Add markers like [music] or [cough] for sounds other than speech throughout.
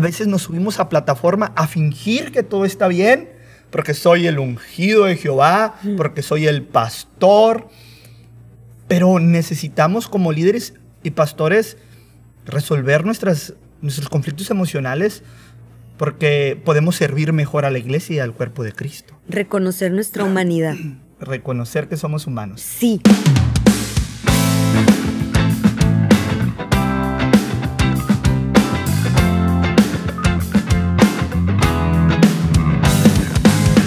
A veces nos subimos a plataforma a fingir que todo está bien, porque soy el ungido de Jehová, porque soy el pastor. Pero necesitamos como líderes y pastores resolver nuestras, nuestros conflictos emocionales porque podemos servir mejor a la iglesia y al cuerpo de Cristo. Reconocer nuestra humanidad. [clears throat] Reconocer que somos humanos. Sí.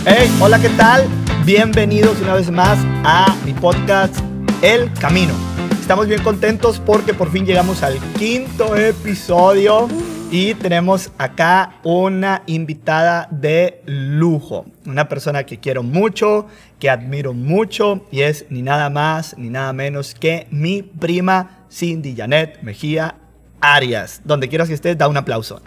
Hey, hola, ¿qué tal? Bienvenidos una vez más a mi podcast El Camino. Estamos bien contentos porque por fin llegamos al quinto episodio y tenemos acá una invitada de lujo. Una persona que quiero mucho, que admiro mucho y es ni nada más ni nada menos que mi prima Cindy Janet Mejía Arias. Donde quieras que estés, da un aplauso.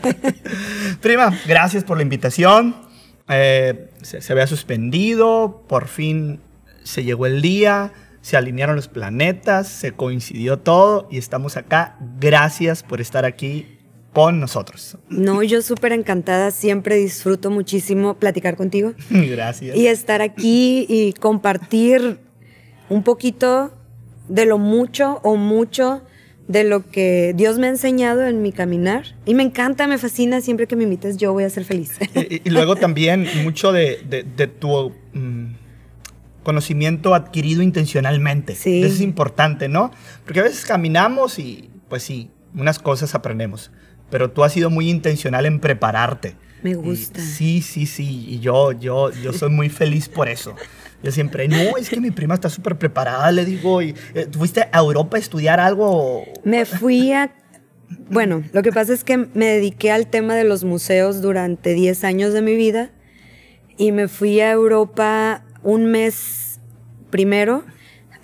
[laughs] prima, gracias por la invitación. Eh, se, se había suspendido, por fin se llegó el día, se alinearon los planetas, se coincidió todo y estamos acá. Gracias por estar aquí con nosotros. No, yo súper encantada, siempre disfruto muchísimo platicar contigo. [laughs] Gracias. Y estar aquí y compartir un poquito de lo mucho o mucho de lo que Dios me ha enseñado en mi caminar. Y me encanta, me fascina, siempre que me invites yo voy a ser feliz. [laughs] Y, y luego también mucho de, de, de tu mm, conocimiento adquirido intencionalmente. Sí. Eso es importante, ¿no? Porque a veces caminamos y pues sí, unas cosas aprendemos. Pero tú has sido muy intencional en prepararte. Me Y gusta. sí, sí, sí. Y yo, yo, yo soy muy feliz por eso. Yo siempre, no, es que mi prima está súper preparada, le digo. Y, eh, ¿Fuiste a Europa a estudiar algo? Me fui a... Bueno, lo que pasa es que me dediqué al tema de los museos durante 10 años de mi vida y me fui a Europa un mes primero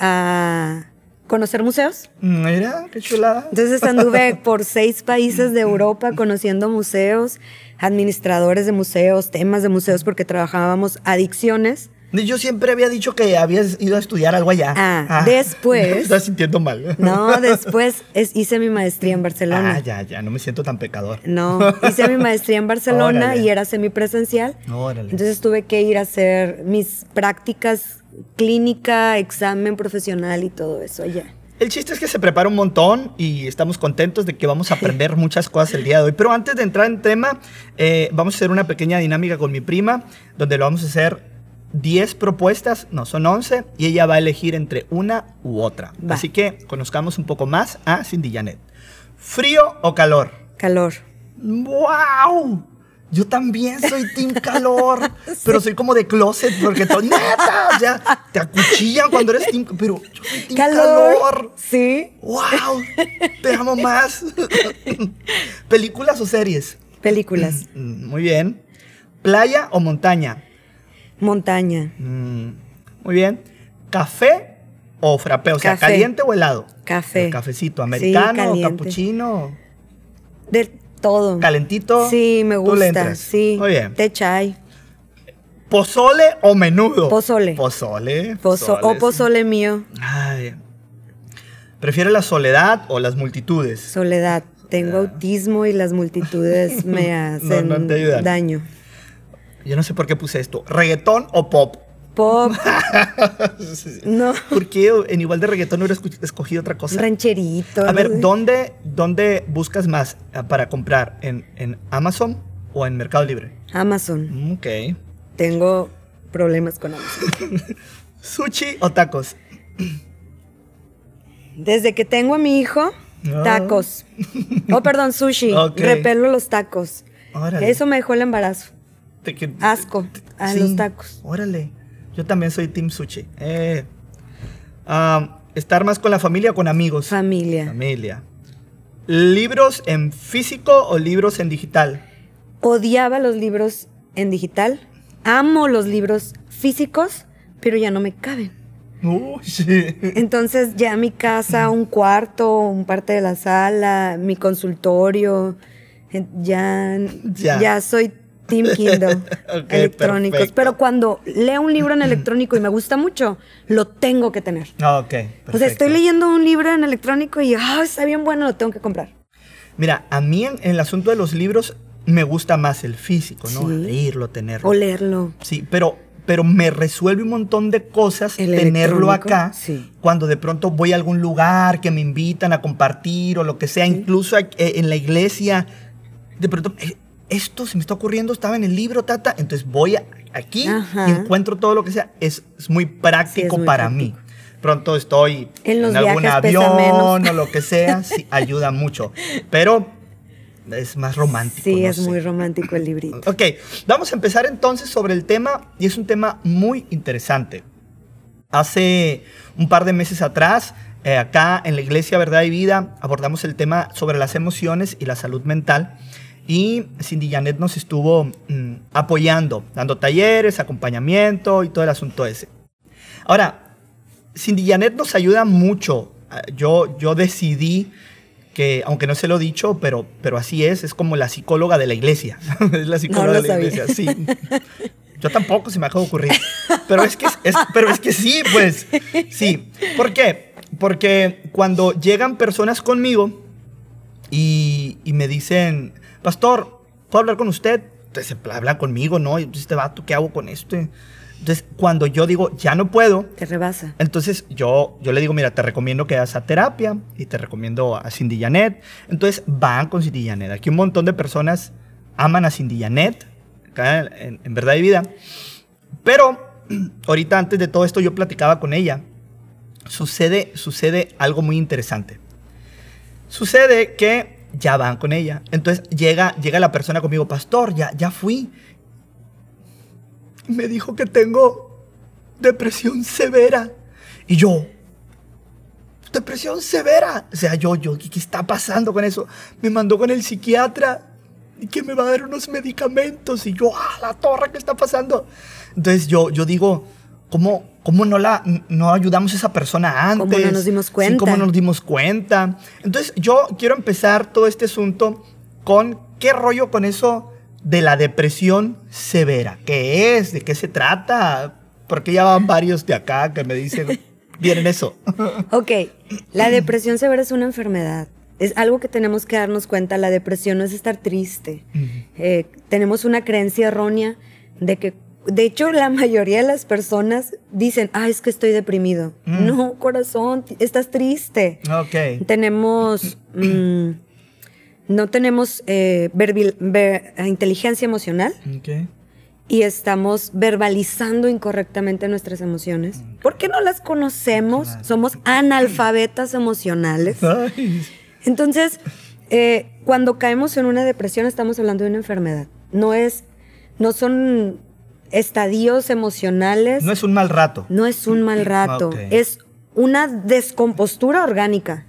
a conocer museos. Mira, qué chulada. Entonces anduve [laughs] por seis países de Europa conociendo museos, administradores de museos, temas de museos, porque trabajábamos adicciones. Yo siempre había dicho que habías ido a estudiar algo allá. Ah, después- Me [laughs] estás sintiendo mal. No, después es- hice mi maestría en Barcelona. Ah, ya, ya, no me siento tan pecador. No, [laughs] hice mi maestría en Barcelona Órale. y era semipresencial. Órale. Entonces tuve que ir a hacer mis prácticas clínica, examen profesional y todo eso allá. El chiste es que se prepara un montón y estamos contentos de que vamos a [laughs] aprender muchas cosas el día de hoy. Pero antes de entrar en tema, eh, vamos a hacer una pequeña dinámica con mi prima, donde lo vamos a hacer 10 propuestas, no, son 11, y ella va a elegir entre una u otra. Va. Así que conozcamos un poco más a Cindy Janet. ¿Frío o calor? Calor. ¡Wow! Yo también soy team calor, [laughs] pero soy como de closet porque todo, neta, o sea, te acuchillan cuando eres team, pero yo soy team calor. Sí. ¡Wow! Te amo más. [laughs] ¿Películas o series? Películas. Mm, Muy bien. ¿Playa o montaña? Montaña. Mm, Muy bien. ¿Café o frappé? O sea, Café. ¿caliente o helado? Café. El cafecito, americano o caliente. capuchino. De todo. ¿Calentito? Sí, me ¿Tú le gusta. entras? Sí. Muy bien. Té chai. ¿Pozole o menudo? Pozole. Pozole. Pozo- o sí. pozole mío. Ay. ¿Prefiere la soledad o las multitudes? Soledad. Tengo autismo y las multitudes me [laughs] hacen no daño. Yo no sé por qué puse esto. ¿Reggaetón o pop? Pop. [laughs] no. ¿Por qué en igual de reggaetón no hubiera escogido otra cosa? Rancherito. A ver, ¿no? ¿dónde, ¿dónde buscas más eh, para comprar? ¿En, en Amazon o en Mercado Libre? Amazon. Ok. Tengo problemas con Amazon. [laughs] ¿Sushi o tacos? Desde que tengo a mi hijo, Ah. tacos. Oh, perdón, sushi. [laughs] Repelo los tacos. Órale. Eso me dejó el embarazo. Te- que- Asco a Sí, los tacos. Órale. Yo también soy Team Sushi. Eh, ah, ¿Estar más con la familia o con amigos? Familia. Familia. ¿Libros en físico o libros en digital? Odiaba los libros en digital. Amo los libros físicos, pero ya no me caben. Sí. Entonces ya mi casa, un cuarto, un parte de la sala, mi consultorio, ya, Ya. ya. soy Team Kindle, [laughs] electrónicos. perfecto. Pero cuando leo un libro en electrónico y me gusta mucho, lo tengo que tener. Ah, ok. O sea, estoy leyendo un libro en electrónico y ah, está bien bueno, lo tengo que comprar. Mira, a mí en, en el asunto de los libros me gusta más el físico, ¿no? Sí. Leerlo, tenerlo. Olerlo. Sí, pero, pero me resuelve un montón de cosas El tenerlo acá. sí. Cuando de pronto voy a algún lugar que me invitan a compartir o lo que sea, incluso eh, en la iglesia, de pronto, eh, esto se me está ocurriendo, estaba en el libro, tata, entonces voy a- aquí Ajá. y encuentro todo lo que sea. Es, es muy práctico muy para práctico. mí. Pronto estoy En los algún avión o lo que sea, sí, [laughs] ayuda mucho. Pero es más romántico. Sí, no es sé. muy romántico el librito. Ok, vamos a empezar entonces sobre el tema y es un tema muy interesante. Hace un par de meses atrás, eh, acá en la Iglesia Verdad y Vida, abordamos el tema sobre las emociones y la salud mental. Y Cindy Janet nos estuvo mm, apoyando, dando talleres, acompañamiento y todo el asunto ese. Ahora, Cindy Janet nos ayuda mucho. Ah, Yo, yo decidí que, aunque no se lo he dicho, pero, pero así es, es como la psicóloga de la iglesia. [laughs] es la psicóloga lo de la sabía. iglesia, sí. Yo tampoco se me acaba de ocurrir. Pero es que, es- pero es que sí, pues. Sí. ¿Por qué? Porque cuando llegan personas conmigo y, y me dicen, Pastor, ¿puedo hablar con usted? Entonces habla conmigo, ¿no? Y este vato, ¿qué hago con esto? Entonces, cuando yo digo, ya no puedo, Te rebasa. entonces yo, yo le digo, mira, te recomiendo que vayas a terapia y te recomiendo a Cindy Janet. Entonces van con Cindy Janet. Aquí un montón de personas aman a Cindy Janet, acá en, en Verdad y Vida. Pero [clears throat] ahorita antes de todo esto yo platicaba con ella. Sucede, sucede algo muy interesante. Sucede que ya van con ella. Entonces llega, llega la persona conmigo, pastor, ya, ya fui. Me dijo que tengo depresión severa. Y yo, depresión severa. O sea, yo, yo, ¿qué, qué está pasando con eso? Me mandó con el psiquiatra y que me va a dar unos medicamentos. Y yo, ah, la torre, ¿qué está pasando? Entonces yo, yo digo, ¿cómo, cómo no, la, no ayudamos a esa persona antes? ¿Cómo no nos dimos Sí, cuenta? ¿Cómo no nos dimos cuenta? Entonces yo quiero empezar todo este asunto con qué rollo con eso de la depresión severa. ¿Qué es? ¿De qué se trata? Porque ya van varios de acá que me dicen, [laughs] vienen eso. [laughs] Ok, la depresión severa es una enfermedad. Es algo que tenemos que darnos cuenta. La depresión no es estar triste. Eh, tenemos una creencia errónea de que, de hecho, la mayoría de las personas dicen, ah, es que estoy deprimido. Mm. No, corazón, estás triste. ok. Tenemos, [clears throat] mm, no tenemos eh, verbil- ver- inteligencia emocional Ok. y estamos verbalizando incorrectamente nuestras emociones. porque no las conocemos? Claro. Somos analfabetas emocionales. [laughs] Entonces, eh, cuando caemos en una depresión estamos hablando de una enfermedad. No es, no son estadios emocionales. no es un mal rato. No es un mal rato, es una descompostura orgánica.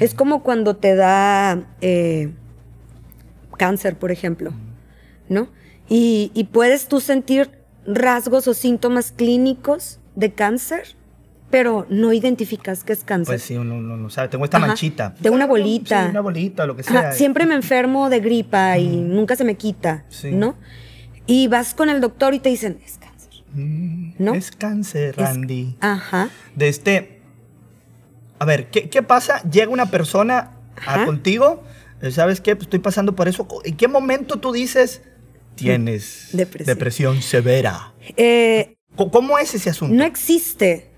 Es como cuando te da eh, cáncer, por ejemplo, ¿no? Y, y puedes tú sentir rasgos o síntomas clínicos de cáncer, pero no identificas que es cáncer. Pues sí, uno uno no sabe. Tengo esta Ajá, manchita. de una bolita. Sí, una bolita, lo que Ajá, sea. siempre me enfermo de gripa y nunca se me quita, Sí. ¿no? Y vas con el doctor y te dicen, es cáncer, Mm, ¿no? Es cáncer, Es- Randy. Ajá. de este. A ver, ¿qué, qué pasa? Llega una persona a contigo, eh, ¿sabes qué? Pues estoy pasando por eso. ¿En qué momento tú dices tienes Depresión. depresión severa? Eh, ¿Cómo es ese asunto? No existe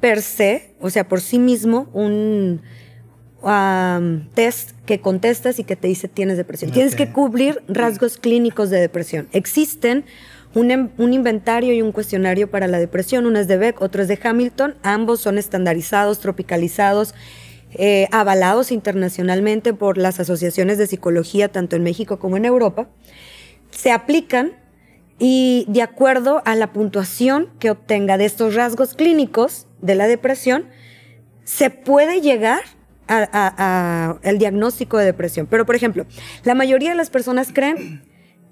per se, o sea, por sí mismo, un am, test que contestas y que te dice tienes depresión. Tienes que cubrir rasgos clínicos de depresión. Existen un, em- un inventario y un cuestionario para la depresión. Uno es de Beck, otro es de Hamilton. Ambos son estandarizados, tropicalizados, eh, avalados internacionalmente por las asociaciones de psicología, tanto en México como en Europa. Se aplican y de acuerdo a la puntuación que obtenga de estos rasgos clínicos de la depresión, se puede llegar a- a- a- al diagnóstico de depresión. Pero, por ejemplo, la mayoría de las personas creen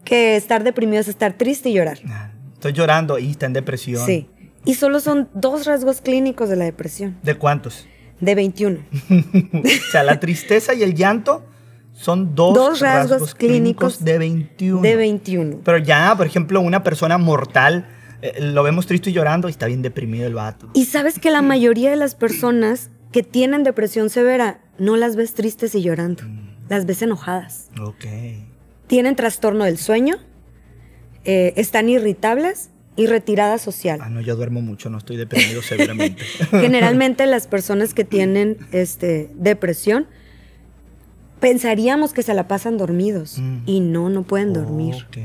que estar deprimido es estar triste y llorar. Ah, Estoy llorando y está en depresión. Sí. Y solo son dos rasgos clínicos de la depresión, ¿De cuántos? de 21. [laughs] o sea, la tristeza y el llanto son dos, Dos rasgos clínicos de 21. De 21. Pero ya, por ejemplo, una persona mortal, eh, lo vemos triste y llorando y está bien deprimido el vato. Y sabes que la mayoría de las personas que tienen depresión severa no las ves tristes y llorando. las ves enojadas. Ok. Tienen trastorno del sueño, eh, están irritables y retirada social. Ah, no, yo duermo mucho, no estoy deprimido severamente. [laughs] Generalmente las personas que tienen este, depresión pensaríamos que se la pasan dormidos Mm. y no, no pueden dormir. Ok.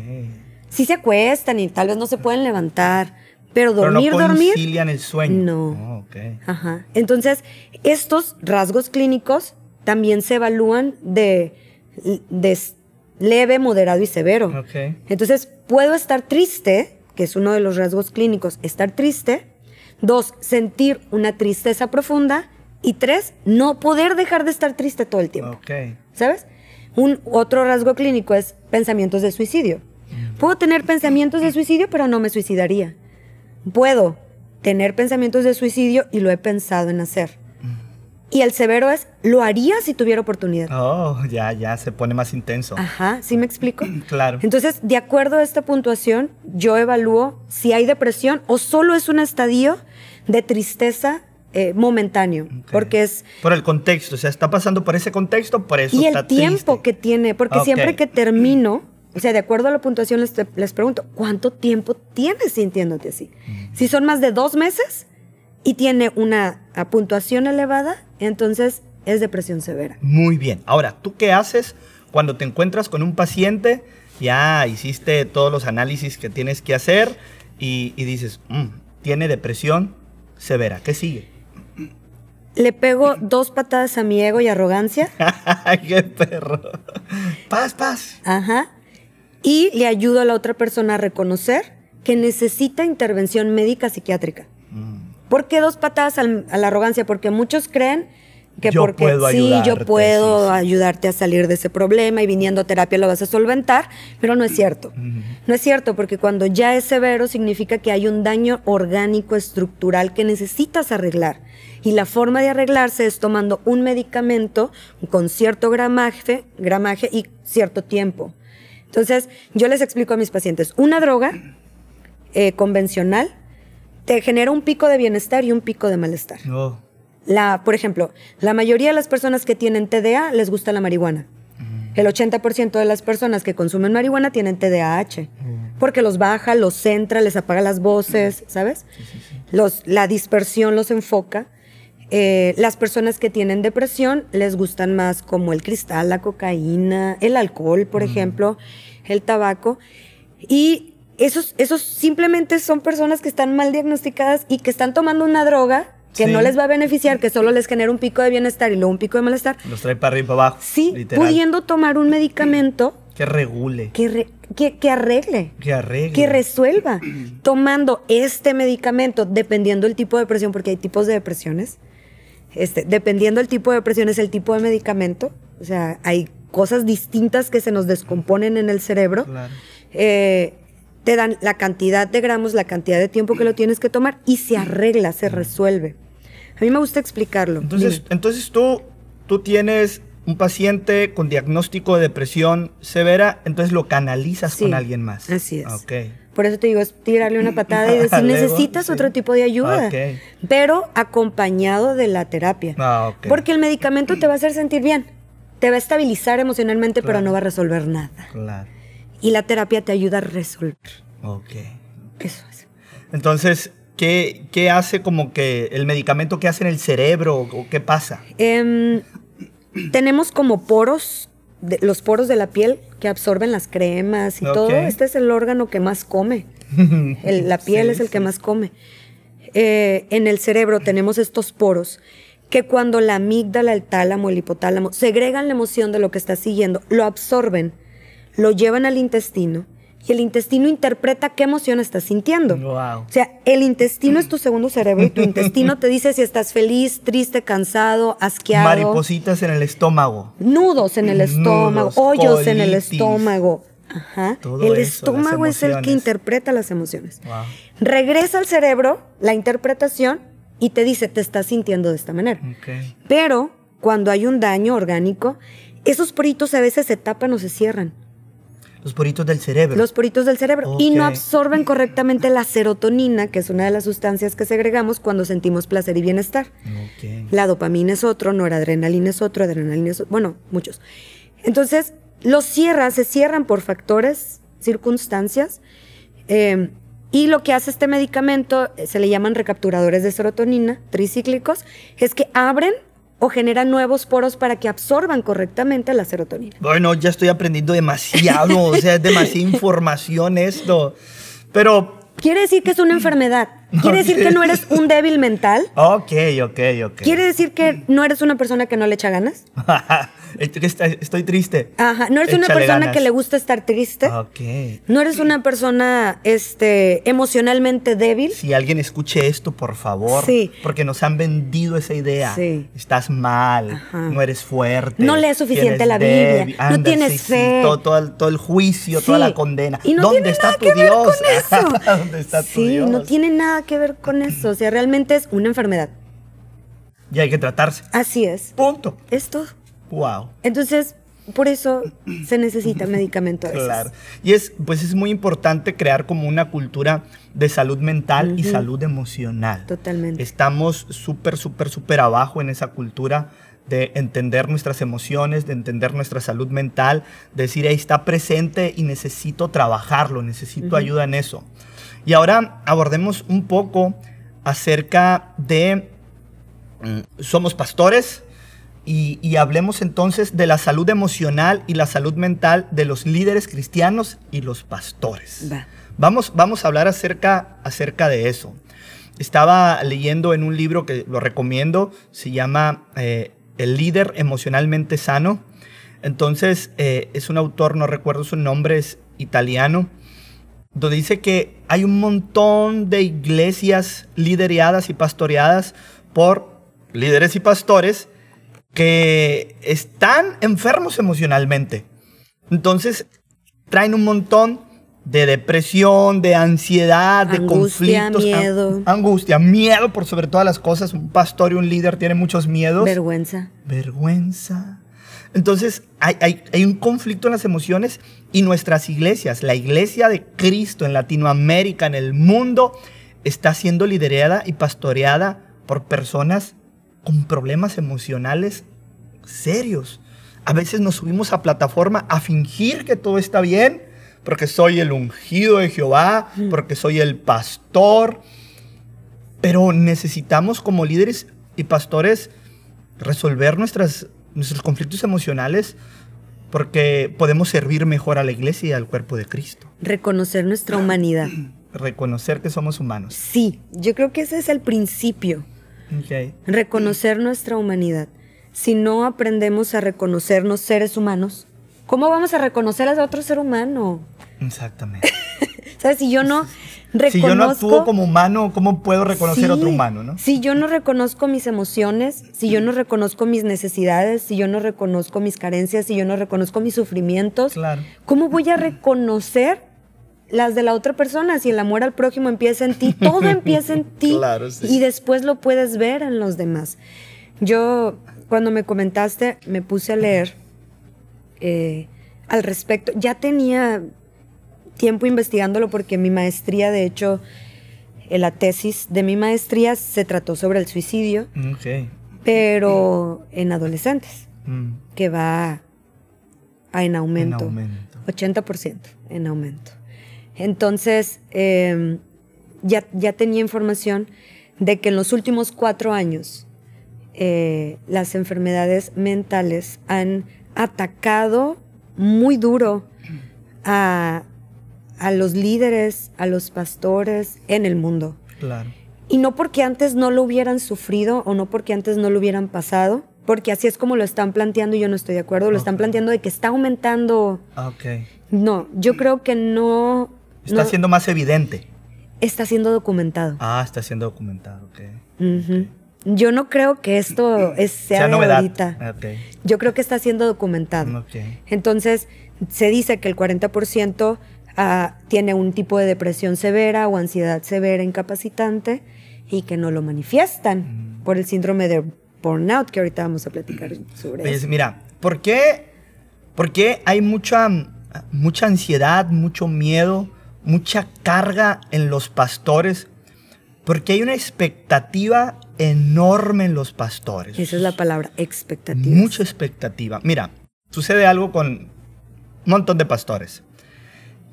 Sí se acuestan y tal vez no se pueden levantar, pero Pero dormir, no dormir. concilian el sueño. No. Oh, ok. Ajá. Entonces, estos rasgos clínicos también se evalúan de, de leve, moderado y severo. Ok. Entonces, puedo estar triste, que es uno de los rasgos clínicos, estar triste. Dos, sentir una tristeza profunda. Y tres, no poder dejar de estar triste todo el tiempo. Ok. ¿Sabes? Un otro rasgo clínico es pensamientos de suicidio. Puedo tener pensamientos de suicidio, pero no me suicidaría. Puedo tener pensamientos de suicidio y lo he pensado en hacer. Y el severo es, lo haría si tuviera oportunidad. Oh, ya, ya se pone más intenso. Ajá, ¿sí me explico? [clears throat] Claro. Entonces, de acuerdo a esta puntuación, yo evalúo si hay depresión o solo es un estadio de tristeza eh, momentáneo. Porque es Por el contexto, o sea, está pasando por ese contexto, por eso y está el tiempo triste. que tiene, porque siempre que termino, o sea, de acuerdo a la puntuación les, les pregunto, ¿cuánto tiempo tienes sintiéndote así? Si son más de dos meses y tiene una puntuación elevada, entonces es depresión severa. Muy bien. Ahora, ¿tú qué haces cuando te encuentras con un paciente? Ya hiciste todos los análisis que tienes que hacer y, y dices, "Mm, tiene depresión severa. ¿Qué sigue? Le pego dos patadas a mi ego y arrogancia, [laughs] ¡Qué perro! Paz, paz. ajá, y le ayudo a la otra persona a reconocer que necesita intervención médica psiquiátrica. Mm, ¿Por qué dos patadas al- a la arrogancia? Porque muchos creen que Yo porque puedo sí, yo puedo sí, sí. ayudarte a salir de ese problema y viniendo a terapia lo vas a solventar, pero no es cierto. No es cierto porque cuando ya es severo significa que hay un daño orgánico estructural que necesitas arreglar. Y la forma de arreglarse es tomando un medicamento con cierto gramaje, gramaje y cierto tiempo. Entonces, yo les explico a mis pacientes, una droga eh, convencional te genera un pico de bienestar y un pico de malestar. Oh, La, por ejemplo, la mayoría de las personas que tienen TDA les gusta la marihuana. El 80% de las personas que consumen marihuana tienen TDAH. Porque los baja, los centra, les apaga las voces, ¿sabes? Los, la dispersión los enfoca. Eh, las personas que tienen depresión les gustan más como el cristal, la cocaína, el alcohol, por ejemplo, el tabaco. Y esos, esos simplemente son personas que están mal diagnosticadas y que están tomando una droga que Sí. no les va a beneficiar, que solo les genera un pico de bienestar y luego un pico de malestar. los trae para arriba y para abajo. Sí, literal. pudiendo tomar un medicamento [clears throat] Que regule. que, re- que, que arregle, Que arregle. que resuelva. [clears throat] Tomando este medicamento, dependiendo el tipo de depresión, porque hay tipos de depresiones, este, dependiendo el tipo de depresión es el tipo de medicamento, o sea, hay cosas distintas que se nos descomponen en el cerebro. Claro. Eh, te dan la cantidad de gramos, la cantidad de tiempo que lo tienes que tomar y se arregla, se resuelve. A mí me gusta explicarlo. Entonces, Dime. entonces tú, tú tienes un paciente con diagnóstico de depresión severa, entonces lo canalizas Sí, con alguien más. así es. Ok. Por eso te digo, es tirarle una patada y [laughs] decir, necesitas sí. otro tipo de ayuda, Ok. pero acompañado de la terapia. Ah, ok. Porque el medicamento te va a hacer sentir bien, te va a estabilizar emocionalmente, pero no va a resolver nada. Claro. Y la terapia te ayuda a resolver. Ok. Eso es. Entonces, ¿qué, qué hace como que el medicamento que hace en el cerebro o, o qué pasa? Em, tenemos como poros, de- los poros de la piel que absorben las cremas y todo. Este es el órgano que más come. [laughs] El- la piel Sí, es el que más come. Eh, en el cerebro tenemos estos poros que cuando la amígdala, el tálamo, el hipotálamo segregan la emoción de lo que está siguiendo, lo absorben, lo llevan al intestino y el intestino interpreta qué emoción estás sintiendo. Wow. O sea, el intestino es tu [clears throat] segundo cerebro y tu intestino te dice si estás feliz, triste, cansado, asqueado. Maripositas en el estómago. Nudos en el estómago, Nudos, hoyos en el estómago. Ajá. Todo el eso, estómago es el que interpreta las emociones. Wow. Regresa al cerebro la interpretación y te dice, te estás sintiendo de esta manera. Pero cuando hay un daño orgánico, esos poritos a veces se tapan o se cierran. Los poritos del cerebro. Los poritos del cerebro. Y no absorben correctamente la serotonina, que es una de las sustancias que segregamos cuando sentimos placer y bienestar. La dopamina es otro, noradrenalina es otro, adrenalina es otro, bueno, muchos. Entonces, los cierra, se cierran por factores, circunstancias. eh, y lo que hace este medicamento, eh, se le llaman recapturadores de serotonina, tricíclicos, es que abren o generan nuevos poros para que absorban correctamente la serotonina. Bueno, ya estoy aprendiendo demasiado, o sea, es demasiada información esto. Pero, Quiere decir que es una enfermedad. Quiere decir que no eres un débil mental. ok, ok, ok. Quiere decir que no eres una persona que no le echa ganas. [laughs] Estoy- triste. Ajá, no eres una persona ganas. que le gusta estar triste. Ok. No eres una persona este, emocionalmente débil. Si alguien escuche esto, por favor. Sí. Porque nos han vendido esa idea. Sí. Estás mal, Ajá. no eres fuerte. No lees suficiente la Biblia, débil. no tienes sí, sí, fe. todo, todo el, todo el juicio, toda Sí. la condena. Y no ¿Dónde tiene está nada tu que ver Dios? con eso. [laughs] ¿Dónde está tu sí, Dios? no tiene nada que ver con eso. O sea, realmente es una enfermedad. Y hay que tratarse. Así es. Punto. Es todo. Wow. Entonces, por eso se necesita medicamento a veces. Claro. Y es, pues es muy importante crear como una cultura de salud mental y Ujú. salud emocional. Totalmente. Estamos súper, súper, súper abajo en esa cultura de entender nuestras emociones, de entender nuestra salud mental, de decir, ahí está presente y necesito trabajarlo, necesito Ujú. ayuda en eso. Y ahora abordemos un poco acerca de, mm, somos pastores, y, y hablemos entonces de la salud emocional y la salud mental de los líderes cristianos y los pastores. Va. Vamos, vamos a hablar acerca, acerca de eso. Estaba leyendo en un libro que lo recomiendo, se llama eh, El líder emocionalmente sano. Entonces, eh, es un autor, no recuerdo su nombre, es italiano, donde dice que hay un montón de iglesias lideradas y pastoreadas por líderes y pastores que están enfermos emocionalmente. Entonces, traen un montón de depresión, de ansiedad, de conflictos. miedo. angustia, miedo por sobre todas las cosas. Un pastor y un líder tienen muchos miedos. Vergüenza. vergüenza. Entonces, hay, hay- hay un conflicto en las emociones y nuestras iglesias, la iglesia de Cristo en Latinoamérica, en el mundo, está siendo liderada y pastoreada por personas con problemas emocionales serios. A veces nos subimos a plataforma a fingir que todo está bien, porque soy el ungido de Jehová, porque soy el pastor. Pero necesitamos como líderes y pastores resolver nuestras, nuestros conflictos emocionales porque podemos servir mejor a la iglesia y al cuerpo de Cristo. Reconocer nuestra humanidad. [clears throat] Reconocer que somos humanos. Sí, yo creo que ese es el principio. Reconocer nuestra humanidad. Si no aprendemos a reconocernos seres humanos, ¿cómo vamos a reconocer a otro ser humano? Exactamente. [laughs] ¿Sabes? Si yo no reconozco... Si yo no actúo como humano, ¿cómo puedo reconocer a otro humano? ¿no? Si yo no reconozco mis emociones, si yo no reconozco mis necesidades, si yo no reconozco mis carencias, si yo no reconozco mis sufrimientos, Claro. ¿cómo voy a [clears throat] reconocer las de la otra persona? Si el amor al prójimo empieza en ti, todo empieza en [laughs] ti Claro, sí. y después lo puedes ver en los demás. Yo, cuando me comentaste, me puse a leer eh, al respecto. Ya tenía tiempo investigándolo porque mi maestría, de hecho, eh, la tesis de mi maestría se trató sobre el suicidio, Ok. pero en adolescentes, Mm. que va a en aumento. En aumento. 80% en aumento. Entonces, eh, ya, ya tenía información de que en los últimos cuatro años eh, las enfermedades mentales han atacado muy duro a, a los líderes, a los pastores en el mundo. Claro. Y no porque antes no lo hubieran sufrido o no porque antes no lo hubieran pasado, porque así es como lo están planteando y yo no estoy de acuerdo, lo están planteando de que está aumentando. Ok. No, yo creo que no, Está no siendo más evidente. está siendo documentado. Ah, está siendo documentado. Ok. Ujú. Yo no creo que esto es, sea, Sea de novedad. ahorita. Ok. Yo creo que está siendo documentado. Ok. Entonces, se dice que el 40% ah, tiene un tipo de depresión severa o ansiedad severa incapacitante y que no lo manifiestan Mm. por el síndrome de burnout, que ahorita vamos a platicar sobre Pues eso. mira, ¿por qué, por qué hay mucha, mucha ansiedad, mucho miedo, mucha carga en los pastores? Porque hay una expectativa enorme en los pastores. Esa es la palabra, expectativa. Mucha expectativa. Mira, sucede algo con un montón de pastores.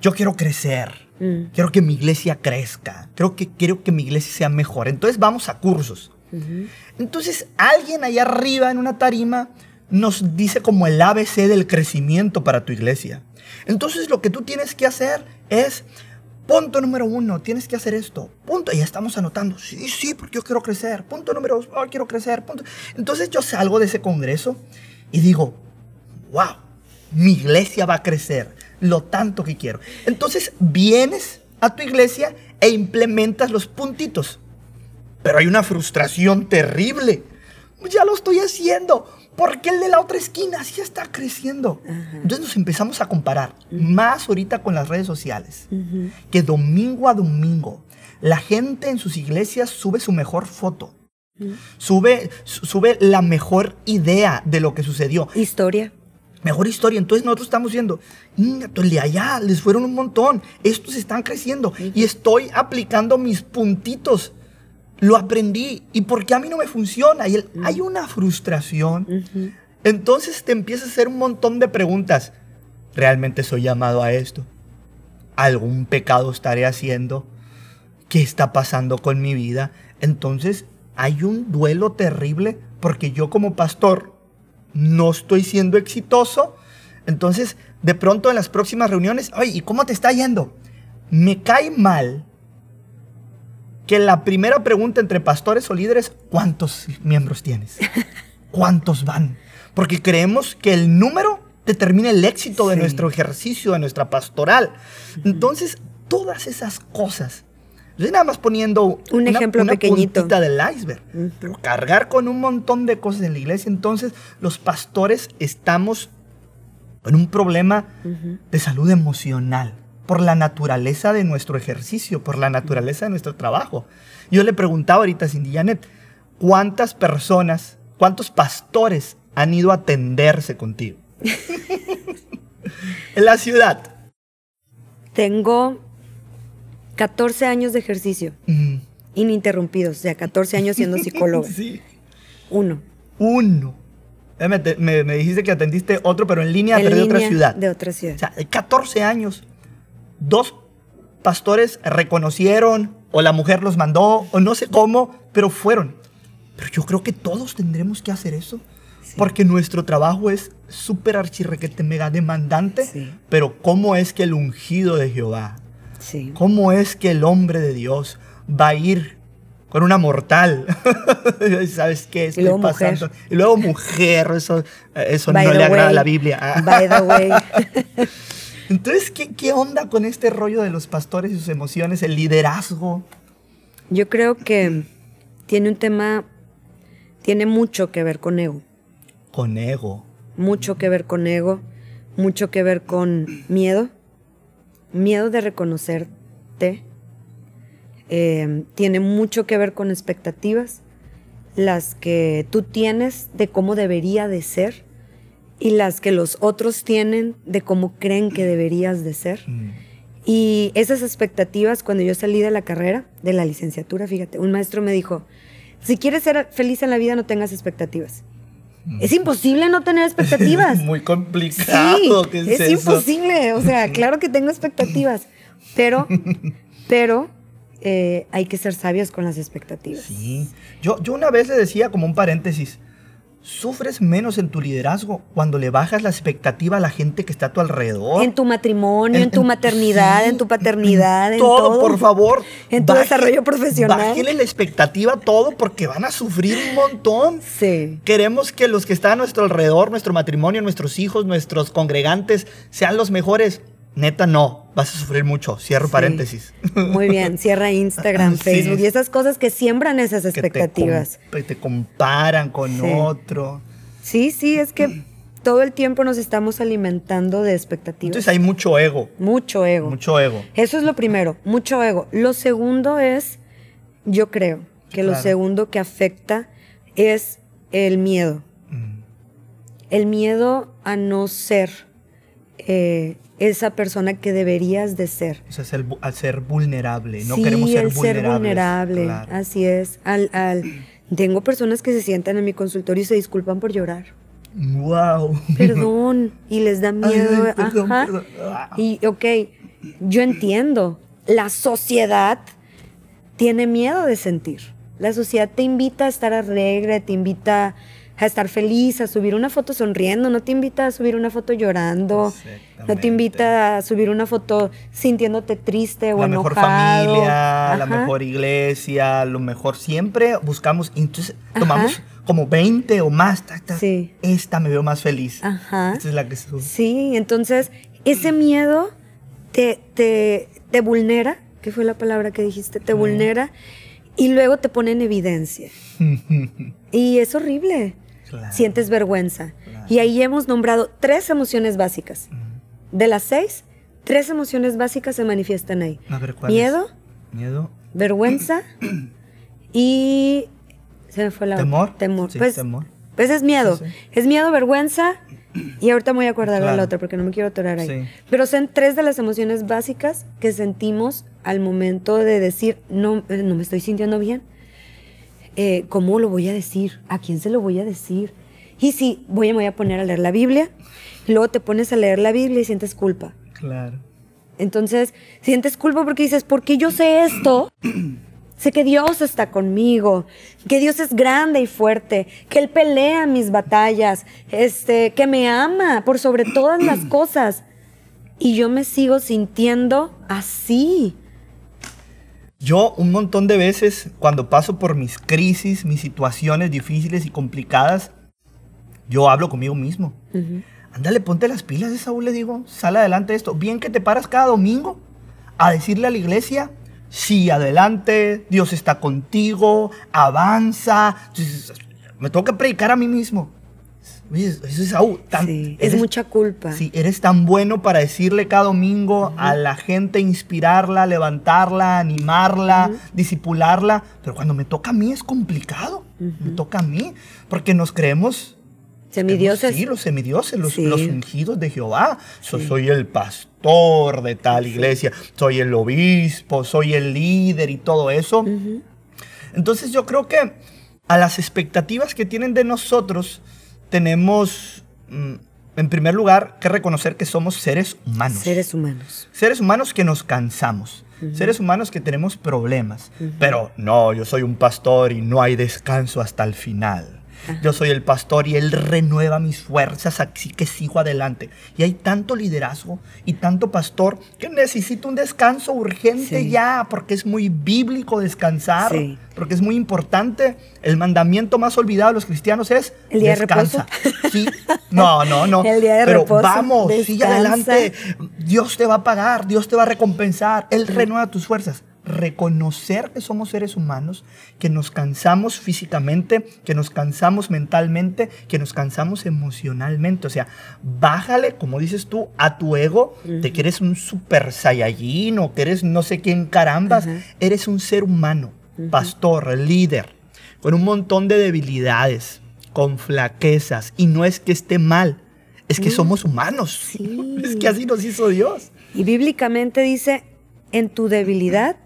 Yo quiero crecer. Mm. Quiero que mi iglesia crezca. Creo que quiero que mi iglesia sea mejor. Entonces vamos a cursos. Entonces alguien allá arriba en una tarima nos dice como el ABC del crecimiento para tu iglesia. Entonces lo que tú tienes que hacer es, punto número uno, tienes que hacer esto. Punto, y estamos anotando. Sí, sí, porque yo quiero crecer. Punto número dos, oh, quiero crecer. Punto. Entonces yo salgo de ese congreso y digo, wow, mi iglesia va a crecer lo tanto que quiero. Entonces vienes a tu iglesia e implementas los puntitos. Pero hay una frustración terrible. Ya lo estoy haciendo. Porque el de la otra esquina sí está creciendo. Entonces nos empezamos a comparar. Más ahorita con las redes sociales. Que domingo a domingo la gente en sus iglesias sube su mejor foto. Sube, su- sube la mejor idea de lo que sucedió. Historia. Mejor historia. Entonces nosotros estamos viendo, "Ingato, el de allá les fueron un montón. Estos están creciendo. Y estoy aplicando mis puntitos. Lo aprendí. ¿Y por qué a mí no me funciona? Y el- hay una frustración. Entonces te empiezas a hacer un montón de preguntas. ¿Realmente soy llamado a esto? ¿Algún pecado estaré haciendo? ¿Qué está pasando con mi vida? Entonces hay un duelo terrible porque yo como pastor no estoy siendo exitoso. Entonces, de pronto en las próximas reuniones, oye, ¿y cómo te está yendo? Me cae mal que la primera pregunta entre pastores o líderes, ¿cuántos miembros tienes? [laughs] ¿Cuántos van? Porque creemos que el número determina el éxito de Sí. nuestro ejercicio, de nuestra pastoral. Entonces, todas esas cosas. Yo estoy nada más poniendo Un ejemplo una pequeñito. puntita del iceberg. Pero cargar con un montón de cosas en la iglesia, entonces los pastores estamos con un problema de salud emocional por la naturaleza de nuestro ejercicio, por la naturaleza de nuestro trabajo. Yo le preguntaba ahorita a Cindy Janet, ¿cuántas personas, cuántos pastores han ido a atenderse contigo? [laughs] en la ciudad. Tengo 14 años de ejercicio Mm, ininterrumpidos, o sea, 14 años siendo [laughs] psicóloga. sí. Uno. Uno. Me, me- me dijiste que atendiste otro, pero en línea, En pero de otra línea ciudad. De otra ciudad. O sea, de 14 años, dos pastores reconocieron, o la mujer los mandó, o no sé cómo, pero fueron. Pero yo creo que todos tendremos que hacer eso. Sí. Porque nuestro trabajo es súper archirrequete mega demandante. Sí. Pero ¿cómo es que el ungido de Jehová, sí. cómo es que el hombre de Dios va a ir con una mortal? [laughs] ¿Sabes qué? Estoy luego pasando. mujer. Y luego mujer, eso, eso By no le agrada a way. la Biblia. By the way. [laughs] Entonces, ¿qué, ¿qué onda con este rollo de los pastores y sus emociones, el liderazgo? Yo creo que tiene un tema, tiene mucho que ver con ego. Con ego. Mucho que ver con ego, mucho que ver con miedo. Miedo de reconocerte. Eh, tiene mucho que ver con expectativas, las que tú tienes de cómo debería de ser y las que los otros tienen de cómo creen que deberías de ser. Mm, Y esas expectativas, cuando yo salí de la carrera, de la licenciatura, fíjate, un maestro me dijo, si quieres ser feliz en la vida, no tengas expectativas. Es imposible no tener expectativas. [laughs] Muy Sí, complicado. ¿qué es, eso? imposible. O sea, [laughs] claro que tengo expectativas, pero, [laughs] pero eh, hay que ser sabios con las expectativas. Sí. Yo, yo una vez le decía como un paréntesis, sufres menos en tu liderazgo cuando le bajas la expectativa a la gente que está a tu alrededor. En tu matrimonio, en, En- tu en- maternidad, sí, en tu paternidad, en todo, todo. por favor. En tu Baje- desarrollo profesional. Bájele la expectativa a todo porque van a sufrir un montón. Sí. Queremos que los que están a nuestro alrededor, nuestro matrimonio, nuestros hijos, nuestros congregantes, sean los mejores. Neta, no. Vas a sufrir mucho. Cierro Sí. paréntesis. Muy bien, cierra [laughs] Instagram, Sí. Facebook y esas cosas que siembran esas Que te expectativas. te comparan con Sí. otro. Sí, sí, es que todo el tiempo nos estamos alimentando de expectativas. Entonces hay mucho ego. mucho ego. Mucho ego. Eso es lo primero, mucho ego. Lo segundo es, yo creo que lo segundo que afecta es el miedo. Mm. El miedo a no ser eh, esa persona que deberías de ser. O sea, ser, al ser vulnerable. No sí, queremos ser el ser vulnerables. vulnerable, Claro. así es. Al, al, tengo personas que se sientan en mi consultorio y se disculpan por llorar. Wow. Perdón. Y les da miedo. Ay, perdón, Ajá. perdón. Y, ok, yo entiendo. La sociedad tiene miedo de sentir. La sociedad te invita a estar alegre, te invita a estar feliz, a subir una foto sonriendo, no te invita a subir una foto llorando, no te invita a subir una foto sintiéndote triste o la mejor enojado. familia, la mejor iglesia, lo mejor. Siempre buscamos, entonces Ajá. tomamos como 20 o más. tac. Sí. Esta me veo más feliz. Ajá. Esta es la que sube. Sí, entonces ese miedo te, te, te vulnera, ¿qué fue la palabra que dijiste? Te vulnera y luego te pone en evidencia. [laughs] Y es horrible. Claro. Sientes vergüenza. Claro. Y ahí hemos nombrado tres emociones básicas. De las seis, tres emociones básicas se manifiestan ahí. A ver, ¿cuál Miedo, vergüenza [clears throat] y... Se me fue la otra. Temor. Sí, pues, temor. pues es miedo. Sí, sí. Es miedo, vergüenza y ahorita me voy a acordar de la otra porque no me quiero atorar ahí. Sí. Pero son tres de las emociones básicas que sentimos al momento de decir, no, eh, no me estoy sintiendo bien. Eh, ¿Cómo lo voy a decir? ¿A quién se lo voy a decir? Y si voy, me voy a poner a leer la Biblia, y luego te pones a leer la Biblia y sientes culpa. Claro. Entonces, sientes culpa porque dices, ¿por qué yo sé esto? [clears throat] Sé que Dios está conmigo, que Dios es grande y fuerte, que Él pelea mis batallas, este, que me ama por sobre todas las [clears throat] cosas. Y yo me sigo sintiendo así. Yo un montón de veces, cuando paso por mis crisis, mis situaciones difíciles y complicadas, yo hablo conmigo mismo. Ándale, ponte las pilas de Saúl, le digo, sal adelante de esto. Bien que te paras cada domingo a decirle a la iglesia, sí, adelante, Dios está contigo, avanza. Me tengo que predicar a mí mismo. Eso es Saúl. tan- Sí, es mucha culpa. Sí, eres tan bueno para decirle cada domingo a la gente, inspirarla, levantarla, animarla, disipularla. Pero cuando me toca a mí es complicado. Me toca a mí. Porque nos creemos. Semidioses. Sí, los semidioses, los, Sí. los ungidos de Jehová. So- soy el pastor de tal iglesia, soy el obispo, soy el líder y todo eso. Entonces yo creo que a las expectativas que tienen de nosotros tenemos, mm, en primer lugar, que reconocer que somos seres humanos. Seres humanos. Seres humanos que nos cansamos. Seres humanos que tenemos problemas. Pero no, yo soy un pastor y no hay descanso hasta el final. Yo soy el pastor y él renueva mis fuerzas, así que sigo adelante. Y hay tanto liderazgo y tanto pastor que necesito un descanso urgente Sí. ya, porque es muy bíblico descansar, Sí. porque es muy importante. El mandamiento más olvidado de los cristianos es ¿El día de descansa. Sí. No, no, no. [laughs] El día de Pero reposo, vamos, sigue adelante. Dios te va a pagar, Dios te va a recompensar, Él renueva tus fuerzas. Reconocer que somos seres humanos, que nos cansamos físicamente, que nos cansamos mentalmente, que nos cansamos emocionalmente. O sea, bájale, como dices tú, a tu ego de que eres un super saiyajin o que eres no sé quién carambas. Eres un ser humano, pastor, líder, con un montón de debilidades, con flaquezas. Y no es que esté mal, es que somos humanos. Sí. [laughs] Es que así nos hizo Dios. Y bíblicamente dice, en tu debilidad,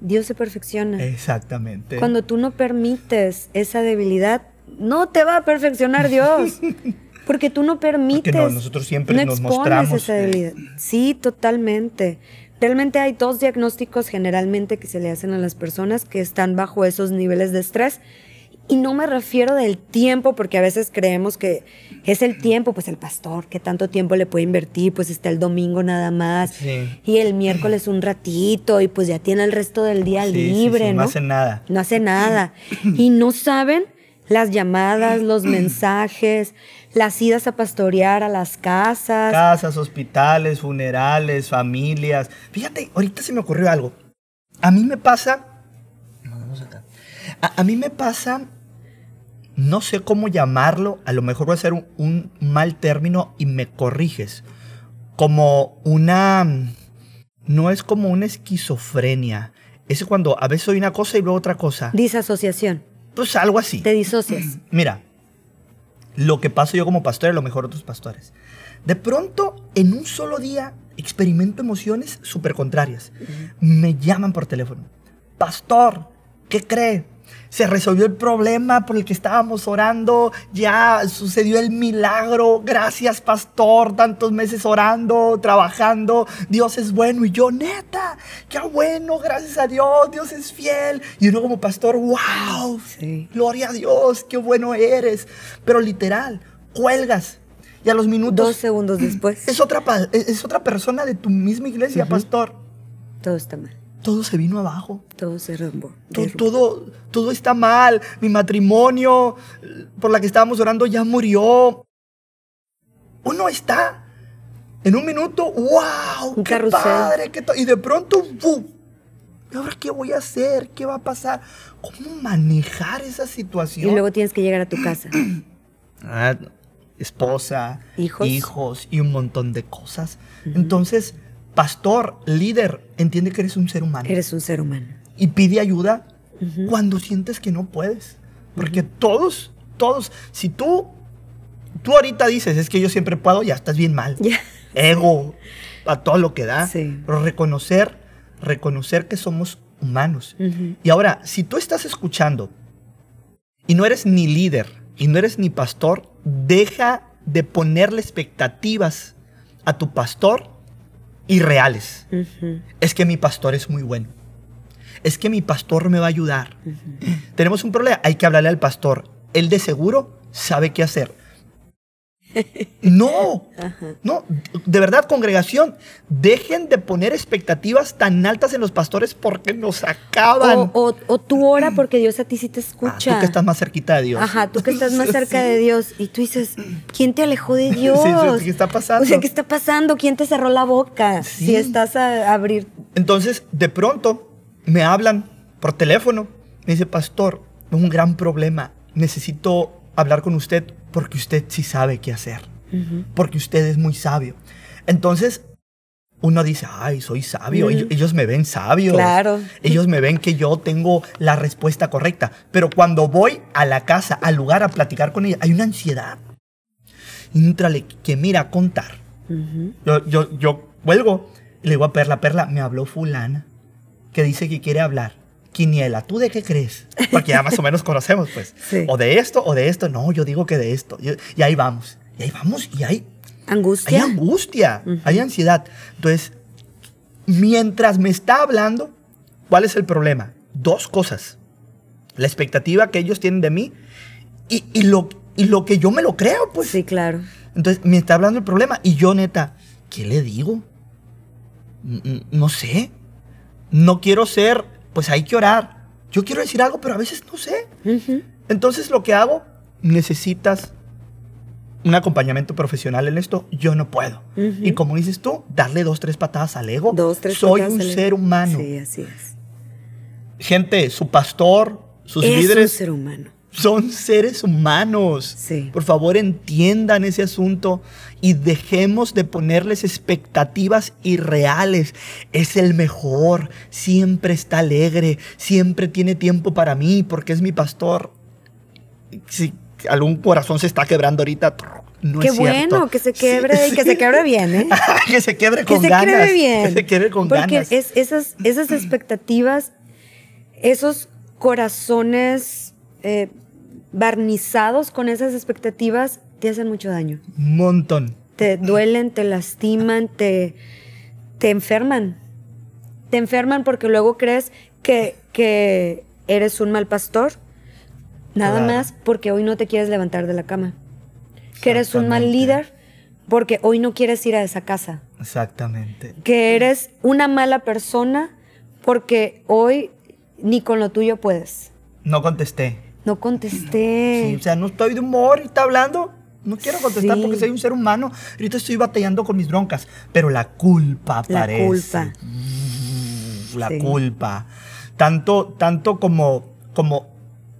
Dios se perfecciona. Exactamente. Cuando tú no permites esa debilidad, no te va a perfeccionar Dios. [laughs] Porque tú no permites. no, nosotros siempre no nos mostramos, esa eh, debilidad. Sí, totalmente. Realmente hay dos diagnósticos generalmente que se le hacen a las personas que están bajo esos niveles de estrés. Y no me refiero del tiempo, porque a veces creemos que es el tiempo, pues el pastor, que tanto tiempo le puede invertir, pues está el domingo nada más. Sí. Y el miércoles un ratito, y pues ya tiene el resto del día Sí, libre, sí, ¿no? no hace nada. No hace nada. Y no saben las llamadas, los [clears throat] mensajes, las idas a pastorear a las casas. Casas, hospitales, funerales, familias. Fíjate, ahorita se me ocurrió algo. A mí me pasa. a mí me pasa. No sé cómo llamarlo. A lo mejor va a ser un, un mal término y me corriges. Como una. No es como una esquizofrenia. Es cuando a veces soy una cosa y luego otra cosa. Disasociación. Pues algo así. Te disocias. [clears throat] Mira, lo que paso yo como pastor, a lo mejor otros pastores. De pronto, en un solo día, experimento emociones súper contrarias. Me llaman por teléfono. Pastor, ¿qué cree? Se resolvió el problema por el que estábamos orando, ya sucedió el milagro, gracias pastor, tantos meses orando, trabajando, Dios es bueno y yo neta, qué bueno, gracias a Dios, Dios es fiel. Y uno como pastor, wow, gloria a Dios, qué bueno eres. Pero literal, cuelgas. Y a los minutos... Dos segundos después. [clears throat] Es otra, es otra persona de tu misma iglesia, pastor. Todo está mal todo se vino abajo. Todo se derrumbó. Todo, todo, está mal. Mi matrimonio por la que estábamos orando ya murió. Uno está en un minuto, wow, qué padre, qué y de pronto, ¿Y ahora qué voy a hacer? ¿Qué va a pasar? ¿Cómo manejar esa situación? Y luego tienes que llegar a tu casa. [clears throat] Ah, esposa, hijos. y un montón de cosas. Entonces, pastor, líder, entiende que eres un ser humano. Eres un ser humano. Y pide ayuda cuando sientes que no puedes. Porque todos, todos, si tú, tú ahorita dices, es que yo siempre puedo, ya estás bien mal. Ego, a todo lo que da. Pero reconocer, reconocer que somos humanos. Y ahora, si tú estás escuchando y no eres ni líder y no eres ni pastor, deja de ponerle expectativas a tu pastor irreales. Es que mi pastor es muy bueno. Es que mi pastor me va a ayudar. Tenemos un problema, hay que hablarle al pastor. Él de seguro sabe qué hacer. No, no, de verdad, congregación, dejen de poner expectativas tan altas en los pastores porque nos acaban. O, o, tú ora porque Dios a ti sí te escucha. Ah, tú que estás más cerquita de Dios. Ajá, tú que estás más [laughs] cerca de Dios y tú dices, ¿quién te alejó de [laughs] Dios? ¿qué está pasando? O sea, ¿qué está pasando? ¿Quién te cerró la boca? Si estás a abrir. Entonces, de pronto, me hablan por teléfono. Me dice, pastor, es un gran problema. Necesito hablar con usted porque usted sí sabe qué hacer, porque usted es muy sabio. Entonces, uno dice, ay, soy sabio, ellos, me ven sabio, claro. ellos me ven que yo tengo la respuesta correcta, pero cuando voy a la casa, al lugar a platicar con ella, hay una ansiedad. Entrale, que mira a contar. yo, yo, yo vuelvo y le digo a Perla, Perla, me habló fulana que dice que quiere hablar. Quiniela, ¿tú de qué crees? Porque ya más o menos conocemos, pues. [laughs] O de esto o de esto. No, yo digo que de esto. Y ahí vamos. Y ahí vamos y hay... Angustia. Hay angustia, hay ansiedad. Entonces, mientras me está hablando, ¿cuál es el problema? Dos cosas. La expectativa que ellos tienen de mí y, lo, y lo que yo me lo creo, pues. Sí, claro. Entonces, me está hablando el problema y yo, neta, ¿qué le digo? No sé. No quiero ser pues hay que orar. Yo quiero decir algo, pero a veces no sé. Entonces lo que hago, necesitas un acompañamiento profesional en esto, yo no puedo. Y como dices tú, darle dos, tres patadas al ego. Dos, tres Soy un ser humano. Sí, así es. Gente, su pastor, sus líderes. Un ser humano son seres humanos. Por favor, entiendan ese asunto y dejemos de ponerles expectativas irreales. Es el mejor, siempre está alegre, siempre tiene tiempo para mí porque es mi pastor. Si algún corazón se está quebrando ahorita, no Qué es bueno, que se quiebre y que se quiebre bien, ¿eh? [laughs] que se quiebre con ganas. Que se quiebre bien. Que se quiebre con porque Es, esas, esas expectativas, esos corazones eh, barnizados con esas expectativas te hacen mucho daño. Un montón. Te duelen, te lastiman, te, te enferman. Te enferman porque luego crees que, que eres un mal pastor, nada más porque hoy no te quieres levantar de la cama. Que eres un mal líder porque hoy no quieres ir a esa casa. Exactamente. Que eres una mala persona porque hoy ni con lo tuyo puedes. No contesté. No contesté. o sea, no estoy de humor y está hablando. No quiero contestar porque soy un ser humano. Ahorita estoy batallando con mis broncas. Pero la culpa aparece. La culpa. la culpa. Tanto, tanto como, como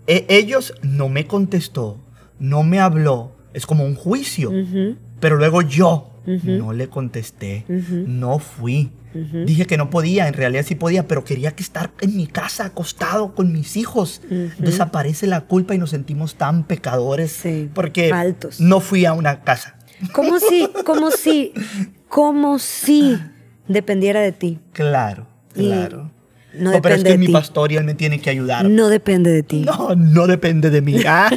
e, ellos no me contestó, no me habló. Es como un juicio. Pero luego yo no le contesté, no fui. Dije que no podía, en realidad sí podía, pero quería que estar en mi casa acostado con mis hijos. Desaparece la culpa y nos sentimos tan pecadores porque no fui a una casa. Como si, como si, como si dependiera de ti. Claro, claro. No No, pero es depende que es mi pastor y él me tiene que ayudar. No depende de ti. No, no depende de mí. [laughs] Ah,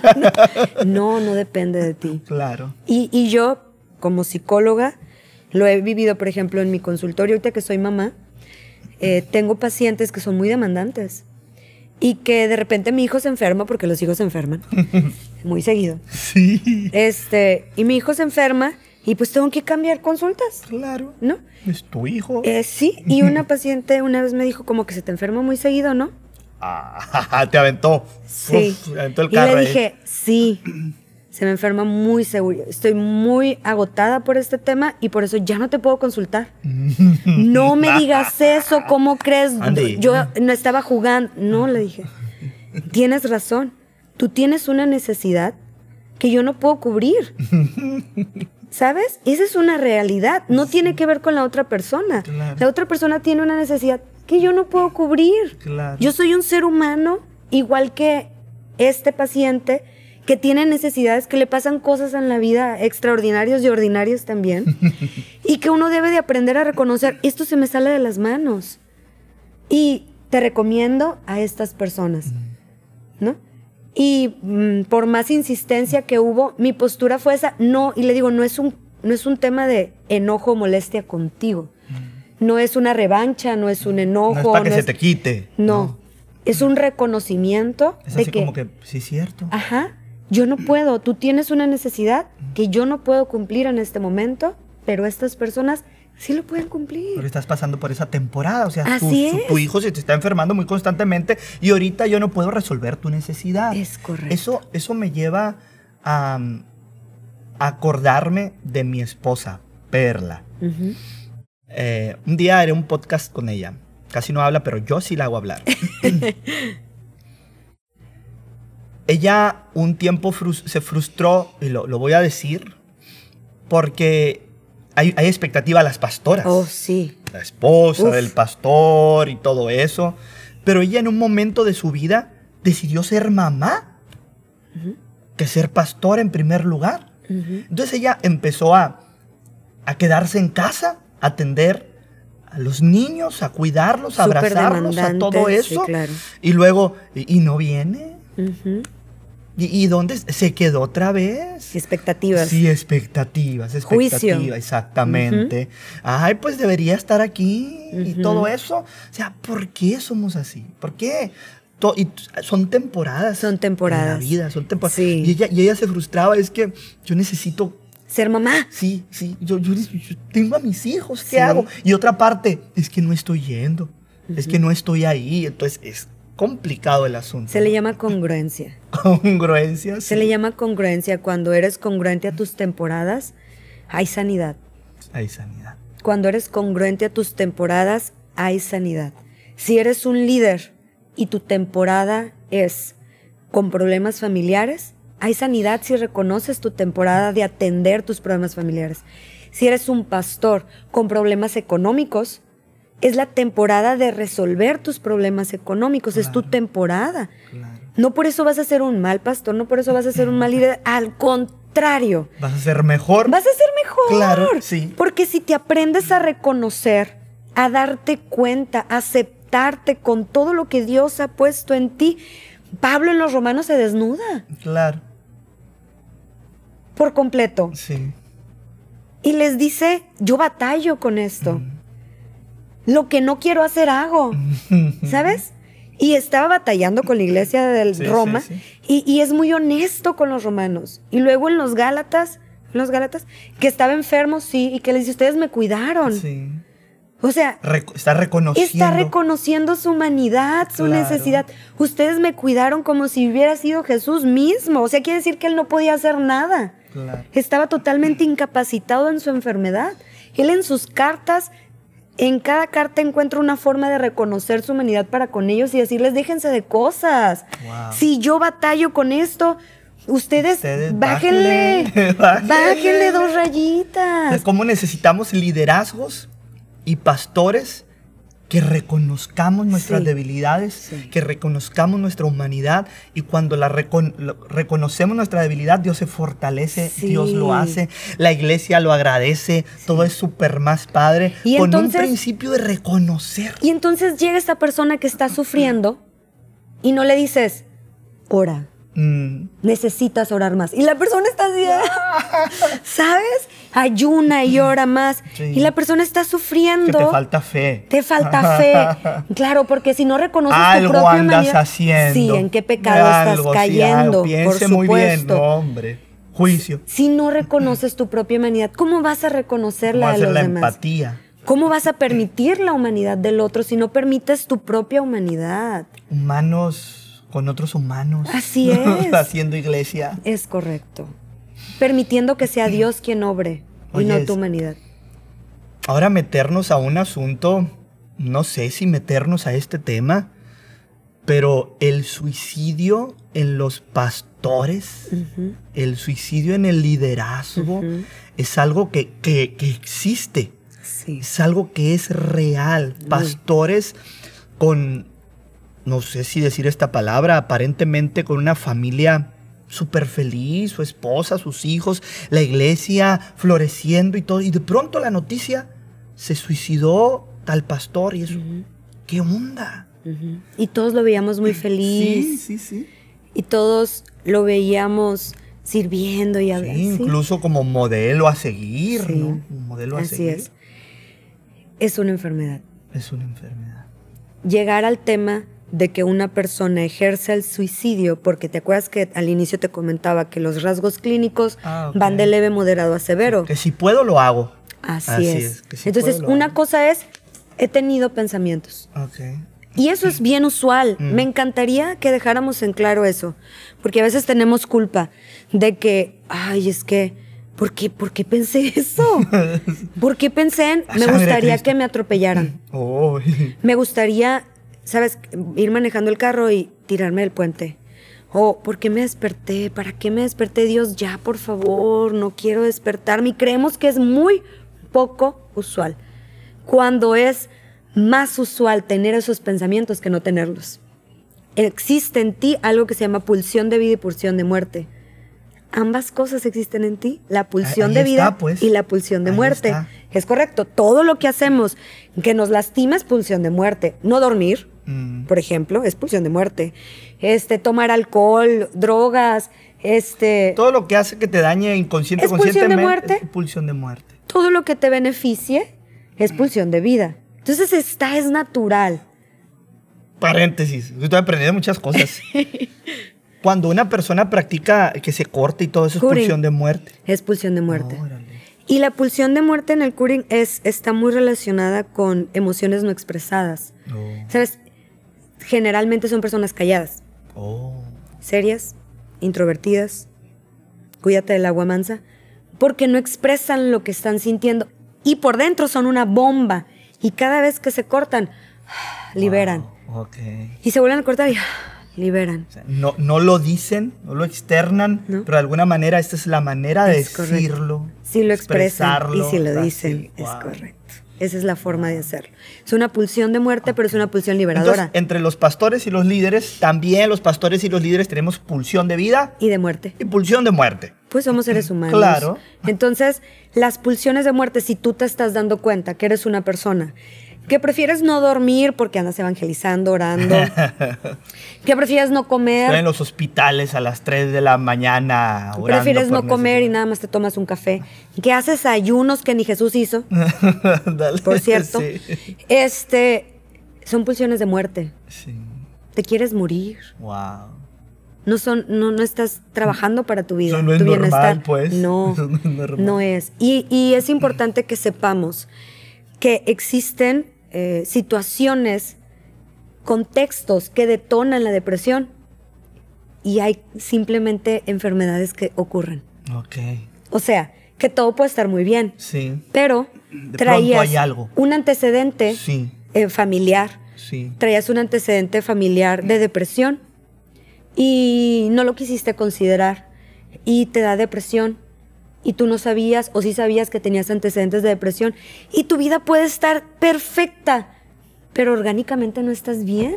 No, no depende de ti. claro. Y, y yo, como psicóloga, lo he vivido, por ejemplo, en mi consultorio, ahorita que soy mamá, eh, tengo pacientes que son muy demandantes y que de repente mi hijo se enferma porque los hijos se enferman [laughs] muy seguido. Sí, Este, y mi hijo se enferma y pues tengo que cambiar consultas, claro. ¿no? Es tu hijo. Eh, sí, y una paciente una vez me dijo como que se te enferma muy seguido, ¿no? Ah, [laughs] te aventó. Sí. Uf, aventó el y carro le ahí. dije, sí, se me enferma muy seguro. Estoy muy agotada por este tema y por eso ya no te puedo consultar. [laughs] No me digas eso, ¿cómo crees? Andy. Yo no estaba jugando. No, le dije, tienes razón. Tú tienes una necesidad que yo no puedo cubrir. [laughs] ¿Sabes? Esa es una realidad. No tiene que ver con la otra persona. Claro. La otra persona tiene una necesidad que yo no puedo cubrir. Claro. Yo soy un ser humano igual que este paciente que tiene necesidades, que le pasan cosas en la vida extraordinarias y ordinarias también, [laughs] y que uno debe de aprender a reconocer, esto se me sale de las manos. Y te recomiendo a estas personas, ¿no? Y mm, por más insistencia que hubo, mi postura fue esa, no, y le digo, no es un, no es un tema de enojo o molestia contigo. No es una revancha, no es un enojo. No es para que no se es- te quite. no, es un reconocimiento Es de así que, como que, sí, es cierto. ajá, yo no puedo, tú tienes una necesidad que yo no puedo cumplir en este momento, pero estas personas sí lo pueden cumplir. estás pasando por esa temporada. O sea, tu, Así es. tu hijo se te está enfermando muy constantemente y ahorita yo no puedo resolver tu necesidad. Es correcto. Eso, eso me lleva a, a acordarme de mi esposa, Perla. Eh, un día haré un podcast con ella. Casi no habla, pero yo sí la hago hablar. [laughs] ella un tiempo frus- se frustró, y lo, lo voy a decir, porque hay, hay expectativa a las pastoras. Oh, sí. La esposa Uf. del pastor y todo eso. Pero ella en un momento de su vida decidió ser mamá que ser pastor en primer lugar. Entonces ella empezó a, a quedarse en casa, a atender a los niños, a cuidarlos, a Súper abrazarlos, a todo demandante, sí, eso. claro. Y luego, ¿y, y no viene? ¿Y, y dónde se quedó otra vez? Expectativas. Sí, expectativas, Juicio. expectativas, exactamente. Ay, pues debería estar aquí y Ujú. todo eso. O sea, ¿por qué somos así? ¿Por qué? To- y son temporadas. Son temporadas. En la vida, son temporadas. Sí. Y, ella, y ella se frustraba, es que yo necesito Ser mamá. Sí, sí, yo, yo- yo tengo a mis hijos, ¿qué Sí. hago? Y otra parte, es que no estoy yendo, es que no estoy ahí, entonces es complicado el asunto. Se le llama congruencia. [laughs] congruencia. Se le llama congruencia cuando eres congruente a tus temporadas, hay sanidad. Hay sanidad. Cuando eres congruente a tus temporadas, hay sanidad. Si eres un líder y tu temporada es con problemas familiares, hay sanidad si reconoces tu temporada de atender tus problemas familiares. Si eres un pastor con problemas económicos, es la temporada de resolver tus problemas económicos, es tu temporada. Claro. No por eso vas a ser un mal pastor, no por eso vas a ser un mal líder, al contrario, ¿Vas a ser mejor? Vas a ser mejor. Claro, sí. Porque si te aprendes a reconocer, a darte cuenta, a aceptarte con todo lo que Dios ha puesto en ti, Pablo en los Romanos se desnuda Claro, por completo sí. y les dice, yo batallo con esto. Mm. Lo que no quiero hacer hago. [laughs] ¿Sabes? Y estaba batallando con la iglesia de Sí, Roma sí, Y, y es muy honesto con los romanos. Y luego en los Gálatas, en los Gálatas, que estaba enfermo, sí, y que les dice, ustedes me cuidaron. Sí. O sea, está reconociendo. está reconociendo su humanidad, su Claro. necesidad. Ustedes me cuidaron como si hubiera sido Jesús mismo. O sea, quiere decir que él no podía hacer nada. Claro. Estaba totalmente incapacitado en su enfermedad. Él en sus cartas, en cada carta encuentra una forma de reconocer su humanidad para con ellos y decirles, déjense de cosas. Wow. Si yo batallo con esto, ustedes, Ustedes bájenle, bájenle, [laughs] bájenle. bájenle dos rayitas. ¿Cómo necesitamos liderazgos y pastores que reconozcamos nuestras Sí. debilidades, Sí. que reconozcamos nuestra humanidad y cuando la recon- lo- reconocemos nuestra debilidad, Dios se fortalece, Sí. Dios lo hace, la iglesia lo agradece, todo es súper más padre, Y con entonces- un principio de reconocer. Y entonces llega esta persona que está sufriendo y no le dices, ora, Mm, necesitas orar más. Y la persona está así, [laughs] [laughs] ¿sabes? Ayuna y ora más. Sí. Y la persona está sufriendo. que te falta fe. Te falta fe. [laughs] Claro, porque si no reconoces tu Algo propia andas humanidad- haciendo. Sí, en qué pecado Algo, estás sí, cayendo. algo. por muy bien, supuesto. no, hombre. Juicio. Si no reconoces tu propia humanidad, ¿cómo vas a reconocer ¿Cómo la de los la demás? empatía? ¿Cómo vas a permitir la humanidad del otro si no permites tu propia humanidad? Humanos con otros humanos. Así [laughs] es. Haciendo iglesia. Es correcto. Permitiendo que sea Dios quien obre y no tu humanidad. Ahora meternos a un asunto, no sé si meternos a este tema, pero el suicidio en los pastores, el suicidio en el liderazgo, es algo que, que- que existe, Sí. es algo que es real. Pastores con, no sé si decir esta palabra, aparentemente con una familia súper feliz, su esposa, sus hijos, la iglesia floreciendo y todo. Y de pronto la noticia, se suicidó tal pastor y eso, Ujú, ¿qué onda? Y todos lo veíamos muy feliz. Sí, sí, sí. Y todos lo veíamos sirviendo y hablando. ¿sí? incluso como modelo a seguir, Sí. ¿no? Un modelo a Así seguir. es. Es una enfermedad. Es una enfermedad. Llegar al tema de que una persona ejerce el suicidio, porque te acuerdas que al inicio te comentaba que los rasgos clínicos Ah, van de leve, moderado a severo. Que si puedo, lo hago. Así, Así es. es, que si Entonces, puedo, una hago. cosa es, he tenido pensamientos. Y eso es bien usual. Mm. Me encantaría que dejáramos en claro eso, porque a veces tenemos culpa de que, ay, es que, ¿por qué, por qué pensé eso? [laughs] ¿Por qué pensé en, me gustaría que me atropellaran? [laughs] Oh, Me gustaría, ¿sabes? Ir manejando el carro y tirarme del puente. O, ¿por qué me desperté? ¿Para qué me desperté? Dios, ya, por favor, no quiero despertarme. Y creemos que es muy poco usual. Cuando es más usual tener esos pensamientos que no tenerlos. Existe en ti algo que se llama pulsión de vida y pulsión de muerte. Ambas cosas existen en ti, la pulsión Ahí de está, vida pues. y la pulsión de Ahí muerte. está. Es correcto. Todo lo que hacemos que nos lastima es pulsión de muerte. No dormir, Mm. por ejemplo, es pulsión de muerte. Este, tomar alcohol, drogas, este, Todo lo que hace que te dañe inconsciente ¿Es pulsión de muerte? es pulsión de muerte. todo lo que te beneficie es pulsión de vida. Entonces esta es natural. Paréntesis. Estoy aprendiendo muchas cosas. [laughs] Cuando una persona practica que se corte y todo eso es Curing. pulsión de muerte. Es pulsión de muerte. Órale. Y la pulsión de muerte en el curing es, está muy relacionada con emociones no expresadas. Oh. ¿Sabes? Generalmente son personas calladas, Oh. serias, introvertidas. Cuídate del agua mansa. Porque no expresan lo que están sintiendo. Y por dentro son una bomba. Y cada vez que se cortan, [sighs] liberan. Wow, Ok. Y se vuelven a cortar y liberan. O sea, no, no lo dicen, no lo externan, No. pero de alguna manera esta es la manera de Es decirlo. Si lo expresan y si lo así, dicen, es wow. correcto. Esa es la forma de hacerlo. Es una pulsión de muerte, pero es una pulsión Entonces, liberadora. entre los pastores y los líderes, también los pastores y los líderes tenemos pulsión de vida y de muerte. y pulsión de muerte. Pues somos seres humanos. Claro. Entonces, las pulsiones de muerte, si tú te estás dando cuenta que eres una persona que prefieres no dormir porque andas evangelizando, orando, [laughs] que prefieres no Estoy en comer, los hospitales a las 3 de la mañana. orando prefieres no comer y nada más te tomas un café, que haces ayunos que ni Jesús hizo, [laughs] Dale, por cierto, Sí. este, son pulsiones de muerte. Sí. Te quieres morir. Wow. No son, no, no estás trabajando para tu vida, Eso no es tu normal, bienestar. pues. No, Eso [laughs] no es normal. no es. Y, y es importante que sepamos que existen eh, situaciones, contextos que detonan la depresión y hay simplemente enfermedades que ocurren. Ok. O sea, que todo puede estar muy bien, Sí. pero traías hay algo. un antecedente Sí. eh, familiar Sí. traías un antecedente familiar de depresión y no lo quisiste considerar y te da depresión y tú no sabías o sí sabías que tenías antecedentes de depresión y tu vida puede estar perfecta, pero orgánicamente no estás bien.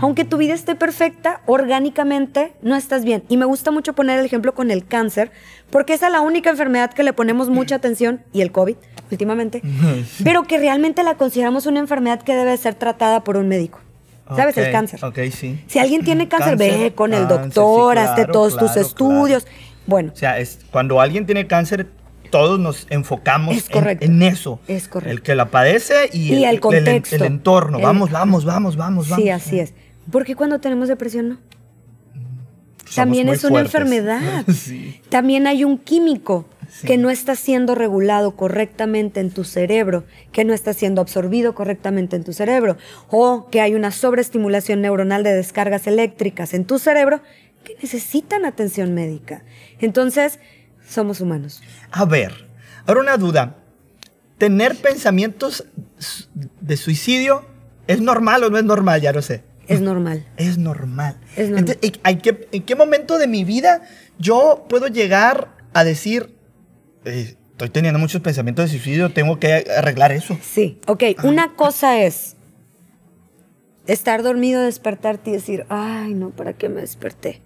Aunque tu vida esté perfecta, orgánicamente no estás bien. Y me gusta mucho poner el ejemplo con el cáncer, porque esa es la única enfermedad que le ponemos mucha atención, y el COVID últimamente, [laughs] pero que realmente la consideramos una enfermedad que debe ser tratada por un médico. ¿Sabes? El cáncer. Ok, sí. Si alguien tiene cáncer, Cáncer, ve con el doctor, sí, hazte claro, todos tus claro, estudios. Bueno, O sea, es, cuando alguien tiene cáncer, todos nos enfocamos Es en- eso. Es correcto. El que la padece y, Y el, el contexto. el entorno. Vamos, vamos, vamos, vamos, vamos. sí, así es. Porque cuando tenemos depresión, no. Somos También es una fuertes. enfermedad. [laughs] sí. También hay un químico Sí. que no está siendo regulado correctamente en tu cerebro, que no está siendo absorbido correctamente en tu cerebro, o que hay una sobreestimulación neuronal de descargas eléctricas en tu cerebro que necesitan atención médica. Entonces, somos humanos. A ver, ahora una duda. ¿Tener pensamientos de suicidio es normal o no es normal? Ya no sé. Es normal. Es normal. Es normal. Entonces, ¿en- ¿en qué, en qué momento de mi vida yo puedo llegar a decir, eh, estoy teniendo muchos pensamientos de suicidio, tengo que arreglar eso? Sí, ok. Una cosa es estar dormido, despertarte y decir, ay, no, ¿para qué me desperté?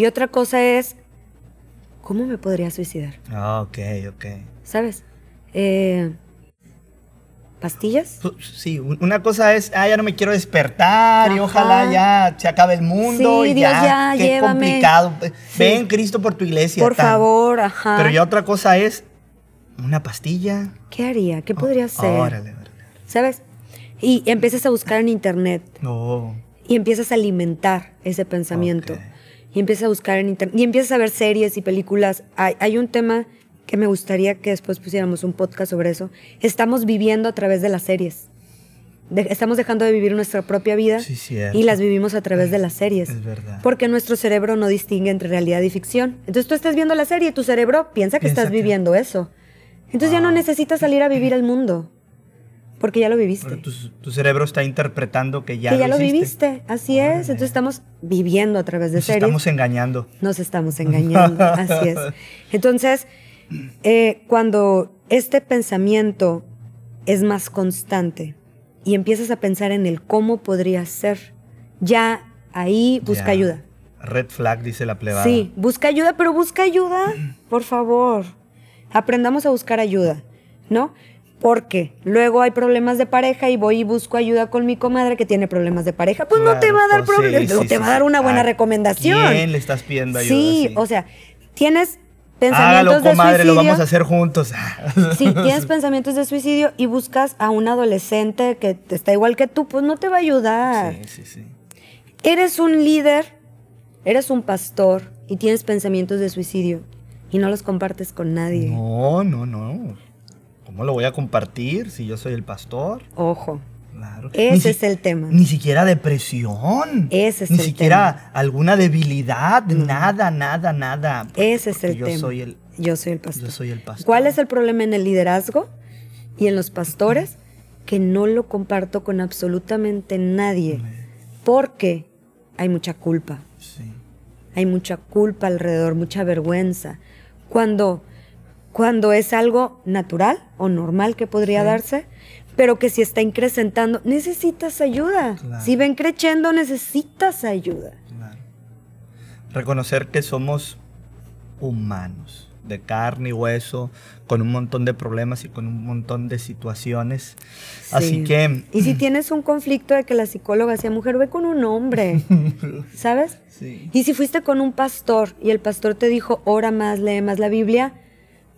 Y otra cosa es, ¿cómo me podría suicidar? Ah, ok, ok. ¿Sabes? Eh, ¿Pastillas? Pues, Sí, un- una cosa es, ah, ya no me quiero despertar y ojalá ya se acabe el mundo Sí, y Dios, ya, ya, qué llévame. complicado. Sí. Ven, Cristo, por tu iglesia. Por favor, ajá. Pero ya otra cosa es una pastilla. ¿Qué haría? ¿Qué podría ser? Órale, órale. ¿Sabes? Y empiezas a buscar en internet No. y empiezas a alimentar ese pensamiento. Ok. Y empiezas a buscar en internet. Y empiezas a ver series y películas. Hay, hay un tema que me gustaría que después pusiéramos un podcast sobre eso. Estamos viviendo a través de las series. De- estamos dejando de vivir nuestra propia vida Sí, y las vivimos a través de las series. Es verdad. Porque nuestro cerebro no distingue entre realidad y ficción. Entonces tú estás viendo la serie y tu cerebro piensa que Piensa estás que- viviendo eso. Entonces ya no necesitas salir a vivir el mundo. Porque ya lo viviste. Tu, tu cerebro está interpretando que ya que ya lo, viviste. Así es. Entonces estamos viviendo a través de Nos series. estamos engañando. Nos estamos engañando, [laughs] así es. Entonces, eh, cuando este pensamiento es más constante y empiezas a pensar en el cómo podría ser, ya ahí busca Ya. ayuda. Red flag, dice la plebada. Sí, busca ayuda, pero busca ayuda, por favor. Aprendamos a buscar ayuda, ¿no? Porque luego hay problemas de pareja y voy y busco ayuda con mi comadre que tiene problemas de pareja. Pues no te va a dar pues, problemas, sí, no sí, te sí, va a dar una buena ¿A recomendación. ¿Quién le estás pidiendo ayuda? Sí, o sea, tienes pensamientos Hágalo, de comadre, suicidio. lo vamos a hacer juntos. [laughs] Sí, tienes pensamientos de suicidio y buscas a un adolescente que está igual que tú, pues no te va a ayudar. Sí, sí, sí. Eres un líder, eres un pastor y tienes pensamientos de suicidio y no los compartes con nadie. No, no, no. ¿Cómo lo voy a compartir si yo soy el pastor? Ojo, Claro. Ese Ni si- es el tema. Ni siquiera depresión. Ese es Ni el siquiera alguna debilidad. Nada, nada, nada. ese es el yo tema. Soy el, Yo soy el pastor. yo soy el pastor. ¿Cuál es el problema en el liderazgo y en los pastores? Que no lo comparto con absolutamente nadie. Porque hay mucha culpa. Sí. Hay mucha culpa alrededor, mucha vergüenza. Cuando, cuando es algo natural o normal que podría Sí. darse, pero que si está incrementando, necesitas ayuda. Claro. Si ven creciendo, necesitas ayuda. Claro. Reconocer que somos humanos, de carne y hueso, con un montón de problemas y con un montón de situaciones. Así Sí. que... Y si tienes un conflicto de que la psicóloga sea mujer, ve con un hombre, [laughs] ¿sabes? Sí. Y si fuiste con un pastor y el pastor te dijo, ora más, lee más la Biblia,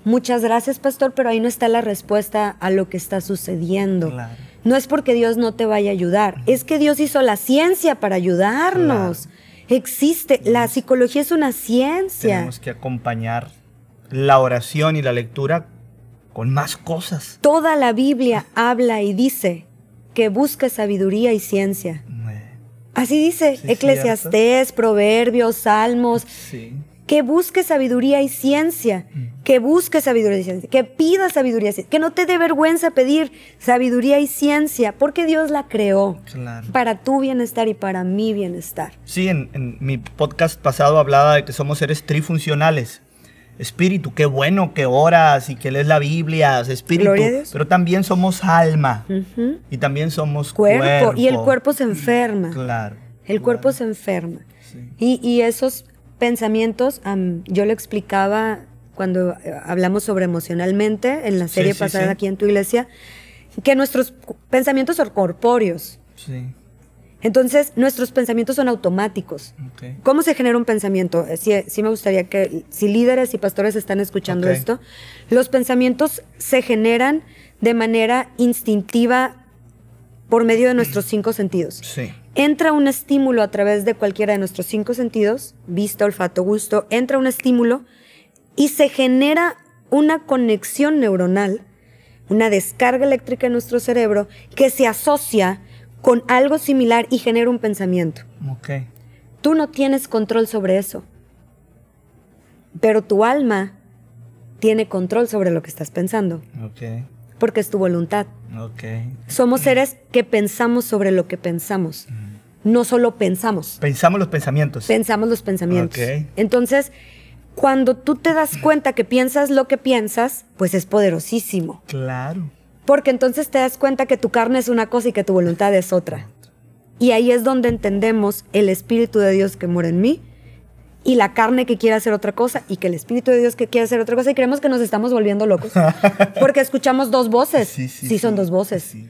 muchas gracias pastor, pero ahí no está la respuesta a lo que está sucediendo. Claro. No es porque Dios no te vaya a ayudar, es que Dios hizo la ciencia para ayudarnos. Existe, la psicología es una ciencia. Tenemos que acompañar la oración y la lectura con más cosas. Toda la Biblia habla y dice que busque sabiduría y ciencia. Así dice Sí, Eclesiastés, Proverbios, Salmos, Sí. Que busque sabiduría y ciencia, que busque sabiduría y ciencia, que pida sabiduría y ciencia, que no te dé vergüenza pedir sabiduría y ciencia, porque Dios la creó Claro. para tu bienestar y para mi bienestar. Sí, en, en mi podcast pasado hablaba de que somos seres trifuncionales. espíritu, qué bueno que oras y que lees la Biblia, espíritu, pero también somos alma y también somos Cuerpo. cuerpo. Y el cuerpo se enferma. Claro. El claro. cuerpo se enferma. Sí. Y, y esos pensamientos, am, yo lo explicaba cuando eh, hablamos sobre emocionalmente en la serie sí, pasada sí. aquí en tu iglesia, que nuestros pensamientos son corpóreos. Sí. Entonces, nuestros pensamientos son automáticos. ¿Cómo se genera un pensamiento? Eh, Sí, sí me gustaría que, si líderes y pastores están escuchando esto, los pensamientos se generan de manera instintiva por medio de nuestros cinco sentidos. Sí. Entra un estímulo a través de cualquiera de nuestros cinco sentidos, vista, olfato, gusto, entra un estímulo y se genera una conexión neuronal, una descarga eléctrica en nuestro cerebro que se asocia con algo similar y genera un pensamiento. Ok. Tú no tienes control sobre eso, pero tu alma tiene control sobre lo que estás pensando, Ok. Porque es tu voluntad. Ok. Somos seres que pensamos sobre lo que pensamos, no solo pensamos. Pensamos los pensamientos. pensamos los pensamientos. Ok. Entonces, cuando tú te das cuenta que piensas lo que piensas, pues es poderosísimo. claro. Porque entonces te das cuenta que tu carne es una cosa y que tu voluntad es otra. Y ahí es donde entendemos el Espíritu de Dios que mora en mí y la carne que quiere hacer otra cosa y que el Espíritu de Dios que quiere hacer otra cosa y creemos que nos estamos volviendo locos. [laughs] Porque escuchamos dos voces. Sí, son dos voces. Sí.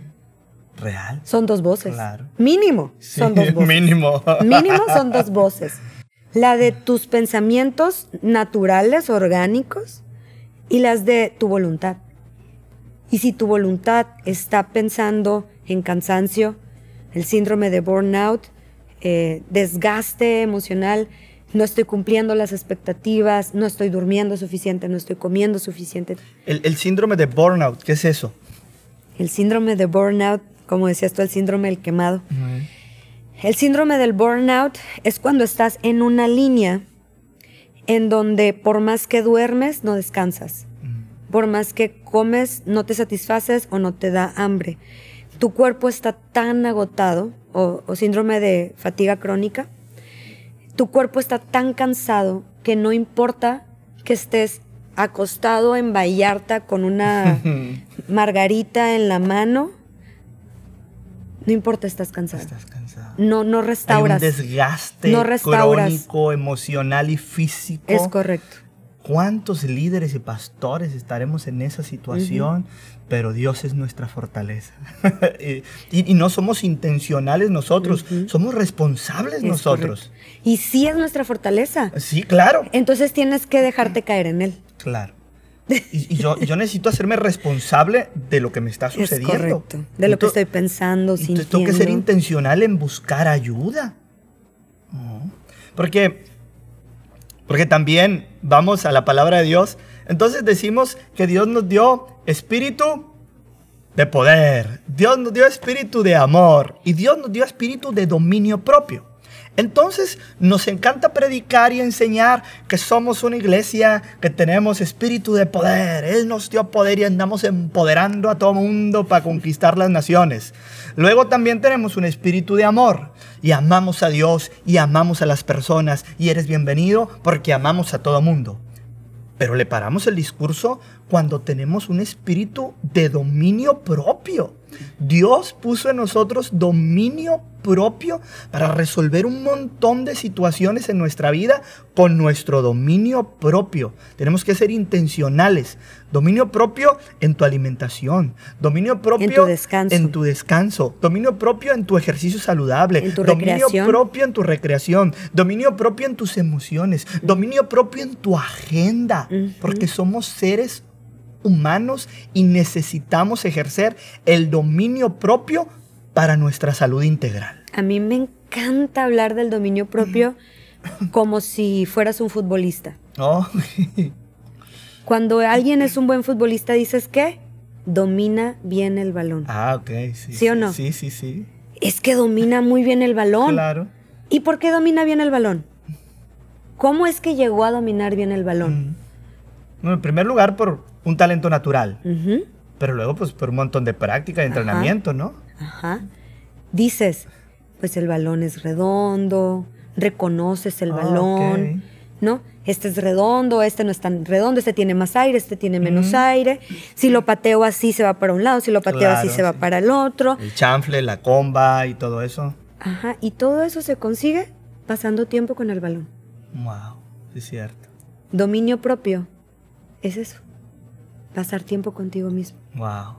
Real. Son dos voces. Claro. Mínimo Sí, son dos [laughs] voces. Mínimo. Mínimo son dos voces. La de tus pensamientos naturales, orgánicos, y las de tu voluntad. Y si tu voluntad está pensando en cansancio, el síndrome de burnout, eh, desgaste emocional, no estoy cumpliendo las expectativas, no estoy durmiendo suficiente, no estoy comiendo suficiente. El, el síndrome de burnout, ¿qué es eso? El síndrome de burnout, como decías tú, el síndrome del quemado. El síndrome del burnout es cuando estás en una línea en donde por más que duermes, no descansas. Por más que comes, no te satisfaces o no te da hambre. Tu cuerpo está tan agotado, o, o síndrome de fatiga crónica, tu cuerpo está tan cansado que no importa que estés acostado en Vallarta con una [laughs] margarita en la mano, no importa, estás cansado. Estás cansado. No, no Hay un restauras. desgaste No restauras. crónico, emocional y físico. Es correcto. ¿Cuántos líderes y pastores estaremos en esa situación? Pero Dios es nuestra fortaleza. [laughs] y, no somos intencionales nosotros, somos responsables Es nosotros. correcto. Y sí es nuestra fortaleza. Sí, claro, Entonces tienes que dejarte caer en él. claro. Y, y yo, yo necesito hacerme responsable de lo que me está Es sucediendo. correcto. De lo que estoy pensando, Entonces sintiendo. tengo que ser intencional en buscar ayuda. Porque, porque también vamos a la palabra de Dios. Entonces decimos que Dios nos dio espíritu de poder. Dios nos dio espíritu de amor. Y Dios nos dio espíritu de dominio propio. Entonces nos encanta predicar y enseñar que somos una iglesia, que tenemos espíritu de poder. Él nos dio poder y andamos empoderando a todo mundo para conquistar las naciones. Luego también tenemos un espíritu de amor y amamos a Dios y amamos a las personas y eres bienvenido porque amamos a todo mundo. Pero le paramos el discurso cuando tenemos un espíritu de dominio propio. Dios puso en nosotros dominio propio para resolver un montón de situaciones en nuestra vida con nuestro dominio propio. Tenemos que ser intencionales. Dominio propio en tu alimentación, dominio propio tu descanso. en tu descanso, dominio propio en tu ejercicio saludable, En tu dominio recreación. propio en tu recreación, dominio propio en tus emociones, dominio propio en tu agenda, porque somos seres humanos y necesitamos ejercer el dominio propio para nuestra salud integral. A mí me encanta hablar del dominio propio como si fueras un futbolista. Oh, Cuando alguien es un buen futbolista, dices que domina bien el balón. ah, ok, sí. ¿Sí o no? Sí, sí, sí. Es que domina muy bien el balón. Claro. ¿Y por qué domina bien el balón? ¿Cómo es que llegó a dominar bien el balón? Mm. En primer lugar, por un talento natural, pero luego, pues, por un montón de práctica y entrenamiento, ¿no? Ajá. Dices, pues el balón es redondo, reconoces el Ah, balón. ¿no? este es redondo, este no es tan redondo, este tiene más aire, este tiene menos aire. Si lo pateo así se va para un lado, si lo pateo así se va para el otro. El chanfle, la comba y todo eso. Ajá, y todo eso se consigue pasando tiempo con el balón. Wow, es cierto. Dominio propio es eso. Pasar tiempo contigo mismo, Wow.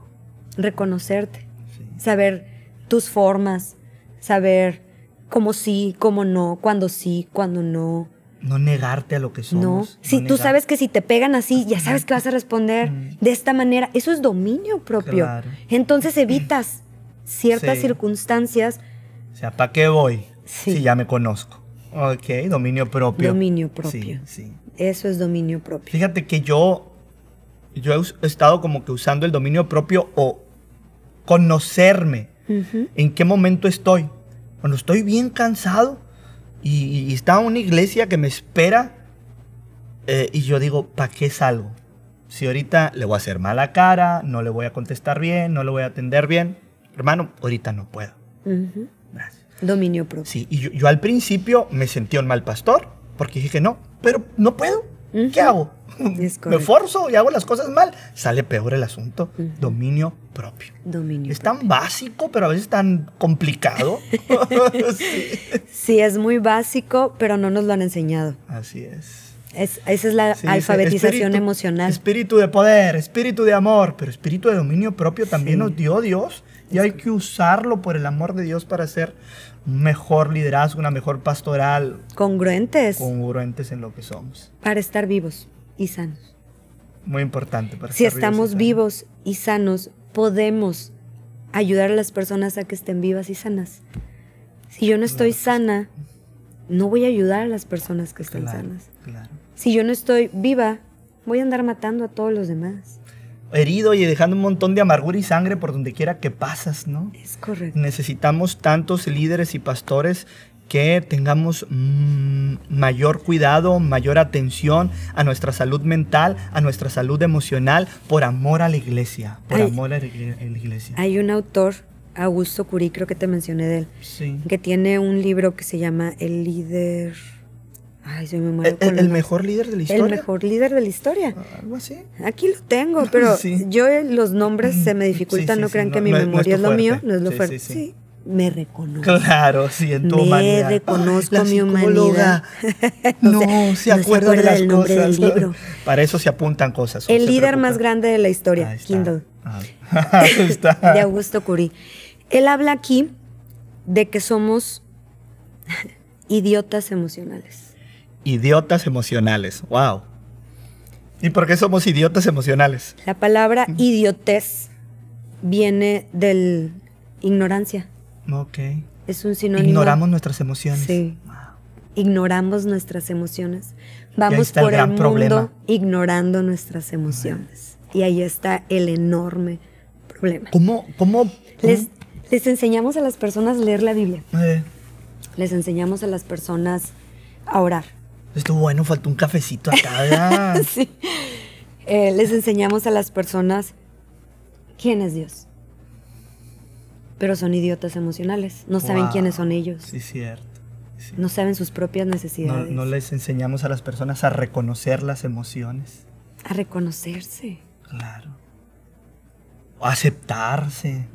reconocerte, Sí. saber tus formas, saber cómo sí, cómo no, cuándo sí, cuándo no. No negarte a lo que No, somos. si no tú negar- sabes que si te pegan así, ya sabes que vas a responder de esta manera. Eso es dominio propio. Claro. Entonces evitas [clears throat] ciertas Sí. circunstancias. O sea, ¿para qué voy? Sí. Si ya me conozco. Ok, dominio propio. Dominio Sí, propio. sí. Eso es dominio propio. Fíjate que yo, yo he estado como que usando el dominio propio o conocerme. ¿En qué momento estoy? Cuando estoy bien cansado y, y está una iglesia que me espera eh, y yo digo, ¿para qué salgo? Si ahorita le voy a hacer mala cara, no le voy a contestar bien, no le voy a atender bien. Hermano, ahorita no puedo. Ujú. Gracias. Dominio propio. Sí, y yo, yo al principio me sentí un mal pastor porque dije, no, pero no puedo. Ujú. ¿Qué hago? [laughs] Me forzo y hago las cosas mal. Sale peor el asunto. Ujú. Dominio propio. Dominio Es propio. tan básico, pero a veces tan complicado. [laughs] [laughs] sí. Sí, es muy básico, pero no nos lo han enseñado. Así es. Es, esa es la Sí, alfabetización espíritu- emocional. Espíritu de poder, espíritu de amor, pero espíritu de dominio propio también Sí. nos dio Dios. Y hay que usarlo por el amor de Dios para hacer un mejor liderazgo, una mejor pastoral, Congruentes congruentes en lo que somos. para estar vivos y sanos. Muy importante para Si estar estamos y vivos y sanos, podemos ayudar a las personas a que estén vivas y sanas. Si yo no estoy sana, no voy a ayudar a las personas que estén Claro, sanas. claro. Si yo no estoy viva, voy a andar matando a todos los demás. Herido y dejando un montón de amargura y sangre por donde quiera que pasas, ¿no? Es correcto. Necesitamos tantos líderes y pastores que tengamos mm, mayor cuidado, mayor atención a nuestra salud mental, a nuestra salud emocional, por amor a la iglesia, por amor a la igle- a la iglesia. Hay un autor, Augusto Curí, creo que te mencioné de él, Sí. que tiene un libro que se llama El líder. Ay, se me muero ¿El, con mejor líder de la historia? El mejor líder de la historia. Algo así. Aquí lo tengo, [laughs] pero Sí. yo eh, los nombres se me dificultan, Sí, sí, no crean no- que mi no memoria es lo mío, no es lo Sí, fuerte. sí, me reconozco. Claro, sí, en tu Me humanidad. reconozco La mi humanidad. [laughs] [laughs] No, No se- se no se acuerda de acuerda las del nombre cosas. del libro. Para eso se apuntan cosas. El líder más grande de la historia. Kindle, Ah, Ahí está. de Augusto Curí. Él habla aquí de que somos idiotas emocionales. Idiotas emocionales. Wow. ¿Y por qué somos idiotas emocionales? La palabra idiotez viene del ignorancia. Ok. Es un sinónimo. Ignoramos nuestras emociones. Sí. Wow. ignoramos nuestras emociones. Vamos el por el, mundo problema. ignorando nuestras emociones. Y ahí está el enorme problema. ¿Cómo, cómo, Les, les enseñamos a las personas a leer la Biblia. Eh, Les enseñamos a las personas a orar. Estuvo bueno, faltó un cafecito acá. [laughs] Sí. Eh, les enseñamos a las personas quién es Dios. Pero son idiotas emocionales. No saben quiénes son ellos. Sí, cierto. Sí. No saben sus propias necesidades. no les enseñamos a las personas a reconocer las emociones. A reconocerse. Claro. O aceptarse.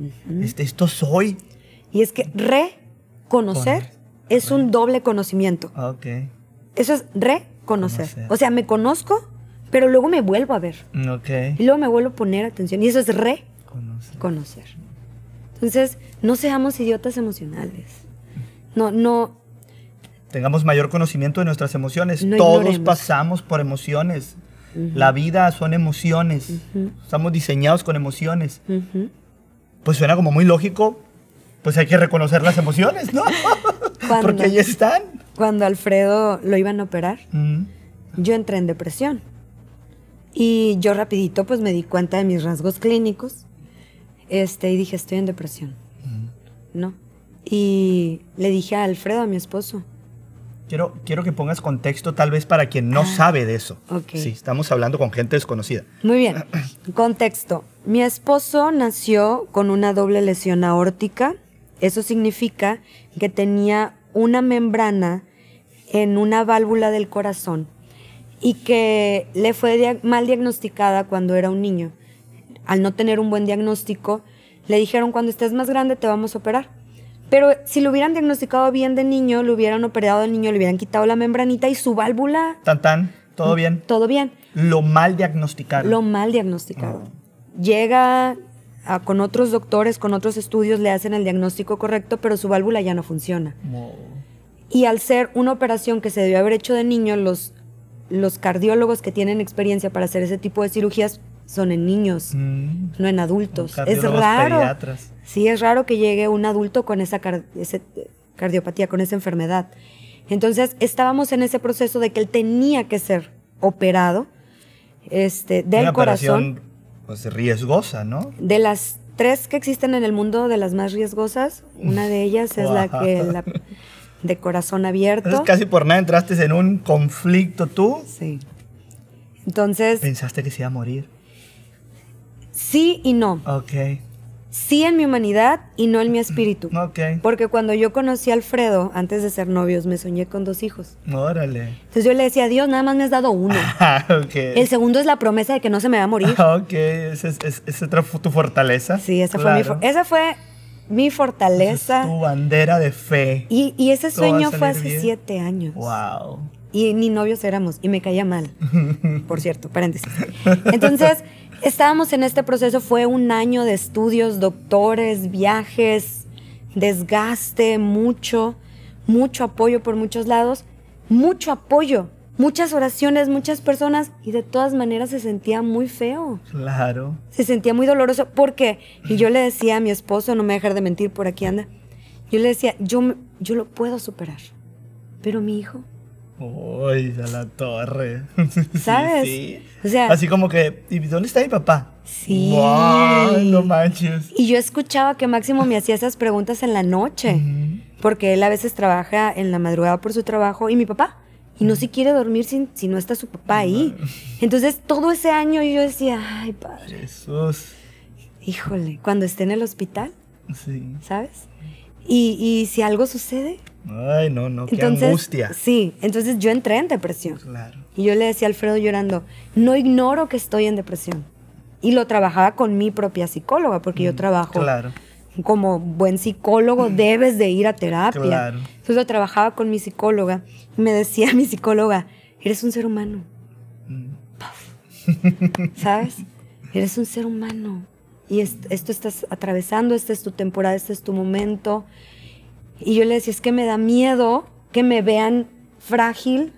Este, esto soy. Y es que reconocer Conocer. es un doble conocimiento. Ok. Eso es reconocer. Conocer. O sea, me conozco, pero luego me vuelvo a ver. Ok. Y luego me vuelvo a poner atención. Y eso es Conocer. reconocer. Entonces, no seamos idiotas emocionales. No, no, Tengamos mayor conocimiento de nuestras emociones. No Todos ignoremos. pasamos por emociones. La vida son emociones. Ujú. Estamos diseñados con emociones. ujú. Pues suena como muy lógico. Pues hay que reconocer las emociones, ¿no? [laughs] Cuando- Porque ahí están. Cuando Alfredo lo iban a operar, Mm. yo entré en depresión. Y yo rapidito pues me di cuenta de mis rasgos clínicos. Este, y dije, estoy en depresión. ¿No? Y le dije a Alfredo, a mi esposo, Quiero, quiero que pongas contexto tal vez para quien no sabe de eso. Ah, ok. Sí, estamos hablando con gente desconocida. Muy bien. Contexto. Mi esposo nació con una doble lesión aórtica. Eso significa que tenía una membrana en una válvula del corazón y que le fue dia- mal diagnosticada cuando era un niño. Al no tener un buen diagnóstico, le dijeron cuando estés más grande te vamos a operar. Pero si lo hubieran diagnosticado bien de niño, lo hubieran operado de niño, le hubieran quitado la membranita y su válvula, Tan tan, todo bien. todo bien. Lo mal diagnosticaron. Lo mal diagnosticado. Llega a- con otros doctores, con otros estudios, le hacen el diagnóstico correcto, pero su válvula ya no funciona. Y al ser una operación que se debió haber hecho de niño, los, los cardiólogos que tienen experiencia para hacer ese tipo de cirugías son en niños, Mm. no en adultos. Es raro. pediatras. Sí, es raro que llegue un adulto con esa car- ese, eh, cardiopatía, con esa enfermedad. Entonces, estábamos en ese proceso de que él tenía que ser operado este, del Una corazón. Pues riesgosa, ¿no? De las tres que existen en el mundo, de las más riesgosas, una de ellas es la que [laughs] la de corazón abierto. Entonces casi por nada entraste en un conflicto tú. Sí. Entonces, Pensaste que se iba a morir. sí y no. Ok, Sí en mi humanidad y no en mi espíritu. [clears throat] ok. Porque cuando yo conocí a Alfredo, antes de ser novios, me soñé con dos hijos. Órale. Entonces yo le decía, Dios, nada más me has dado uno. [laughs] Ah. El segundo es la promesa de que no se me va a morir. Ok, esa es, otra tu fortaleza. Sí, esa fue mi, esa fue mi fortaleza. es tu bandera de fe. Y, y ese sueño fue hace bien. siete años. Wow. Y ni novios éramos. Y me caía mal. Por cierto, paréntesis. [laughs] Entonces, estábamos en este proceso. Fue un año de estudios, doctores, viajes, desgaste, mucho, mucho apoyo por muchos lados. Mucho apoyo. Muchas oraciones, muchas personas. Y de todas maneras se sentía muy feo. Claro. Se sentía muy doloroso. ¿Por qué? Y yo le decía a mi esposo, no me dejar de mentir, por aquí anda. Yo le decía, yo, me- yo lo puedo superar. Pero mi hijo, Uy, a la torre. [laughs] ¿Sabes? Sí, sí. O sea- Así como que, ¿y dónde está mi papá? Sí. Wow, no manches. Y yo escuchaba que Máximo me hacía esas preguntas en la noche, porque él a veces trabaja en la madrugada por su trabajo y mi papá. Y no se quiere dormir sin, si no está su papá ahí. Entonces, todo ese año yo decía, ay, padre, Jesús. híjole, cuando esté en el hospital, Sí. ¿sabes? Y, y si algo sucede, Ay, no, no, qué angustia. sí, entonces yo entré en depresión. Claro. Y yo le decía a Alfredo llorando, no ignoro que estoy en depresión. Y lo trabajaba con mi propia psicóloga, porque yo trabajo Mm, Claro. como buen psicólogo debes de ir a terapia. Claro. Entonces lo trabajaba con mi psicóloga y me decía [laughs] mi psicóloga, eres un ser humano, Mm. ¿sabes? Eres un ser humano. Y est- esto estás atravesando, esta es tu temporada, este es tu momento. Y yo le decía, es que me da miedo que me vean frágil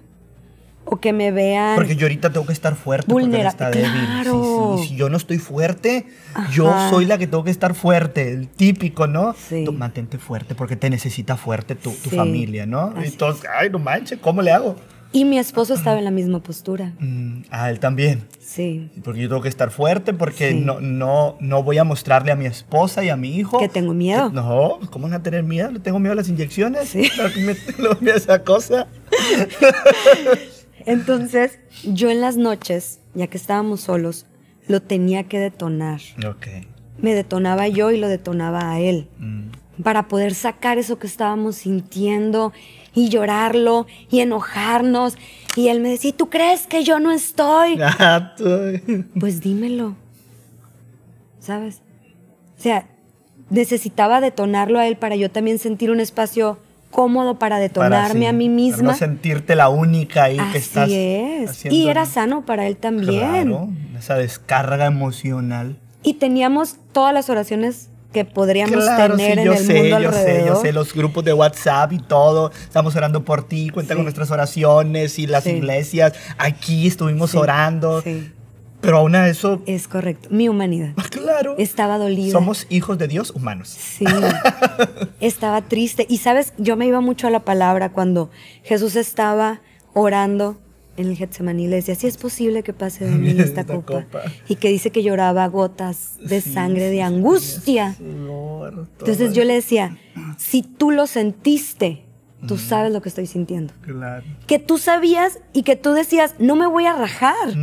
o que me vean... Porque yo ahorita tengo que estar fuerte porque él Vulnera- está débil. Claro. sí. Si yo no estoy fuerte, yo soy la que tengo que estar fuerte. El típico, ¿no? Sí. Tú mantente fuerte porque te necesita fuerte tu, familia, ¿no? Así Entonces, ay, no manches, ¿cómo le hago? Y mi esposo estaba en la misma postura. Mm, a él también. Sí. Porque yo tengo que estar fuerte porque Sí. no, no, no voy a mostrarle a mi esposa y a mi hijo. Que tengo miedo. que- no, ¿cómo van a tener miedo? Le tengo miedo a las inyecciones. Sí. [laughs] Miedo a esa cosa. [laughs] Entonces, yo en las noches, ya que estábamos solos, lo tenía que detonar. Ok. Me detonaba yo y lo detonaba a él. Mm. Para poder sacar eso que estábamos sintiendo y llorarlo y enojarnos. Y él me decía, ¿y tú crees que yo no estoy? [laughs] Ah, Pues dímelo. ¿Sabes? O sea, necesitaba detonarlo a él para yo también sentir un espacio cómodo para para detonarme a mí para misma. no sentirte la única ahí Así que estás. es. haciendo- Y era sano para él también. Claro, esa descarga emocional. Y teníamos todas las oraciones que podríamos Claro, tener sí, en el sé, mundo yo sé, alrededor. yo sé, los grupos de WhatsApp y todo. Estamos orando por ti, cuenta Sí. con nuestras oraciones y las Sí. iglesias. Aquí estuvimos orando. sí. Pero aún a eso, Es correcto. Mi humanidad. claro. Estaba dolida. Somos hijos de Dios humanos. Sí. estaba triste. Y sabes, yo me iba mucho a la palabra cuando Jesús estaba orando en el Getsemaní. Le decía, si es posible que pase de mí esta, copa. copa. Y que dice que lloraba gotas de Sí, sangre, sí, de angustia. Señor, Entonces yo le decía, si tú lo sentiste, tú sabes lo que estoy sintiendo. Claro. Que tú sabías y que tú decías, no me voy a rajar.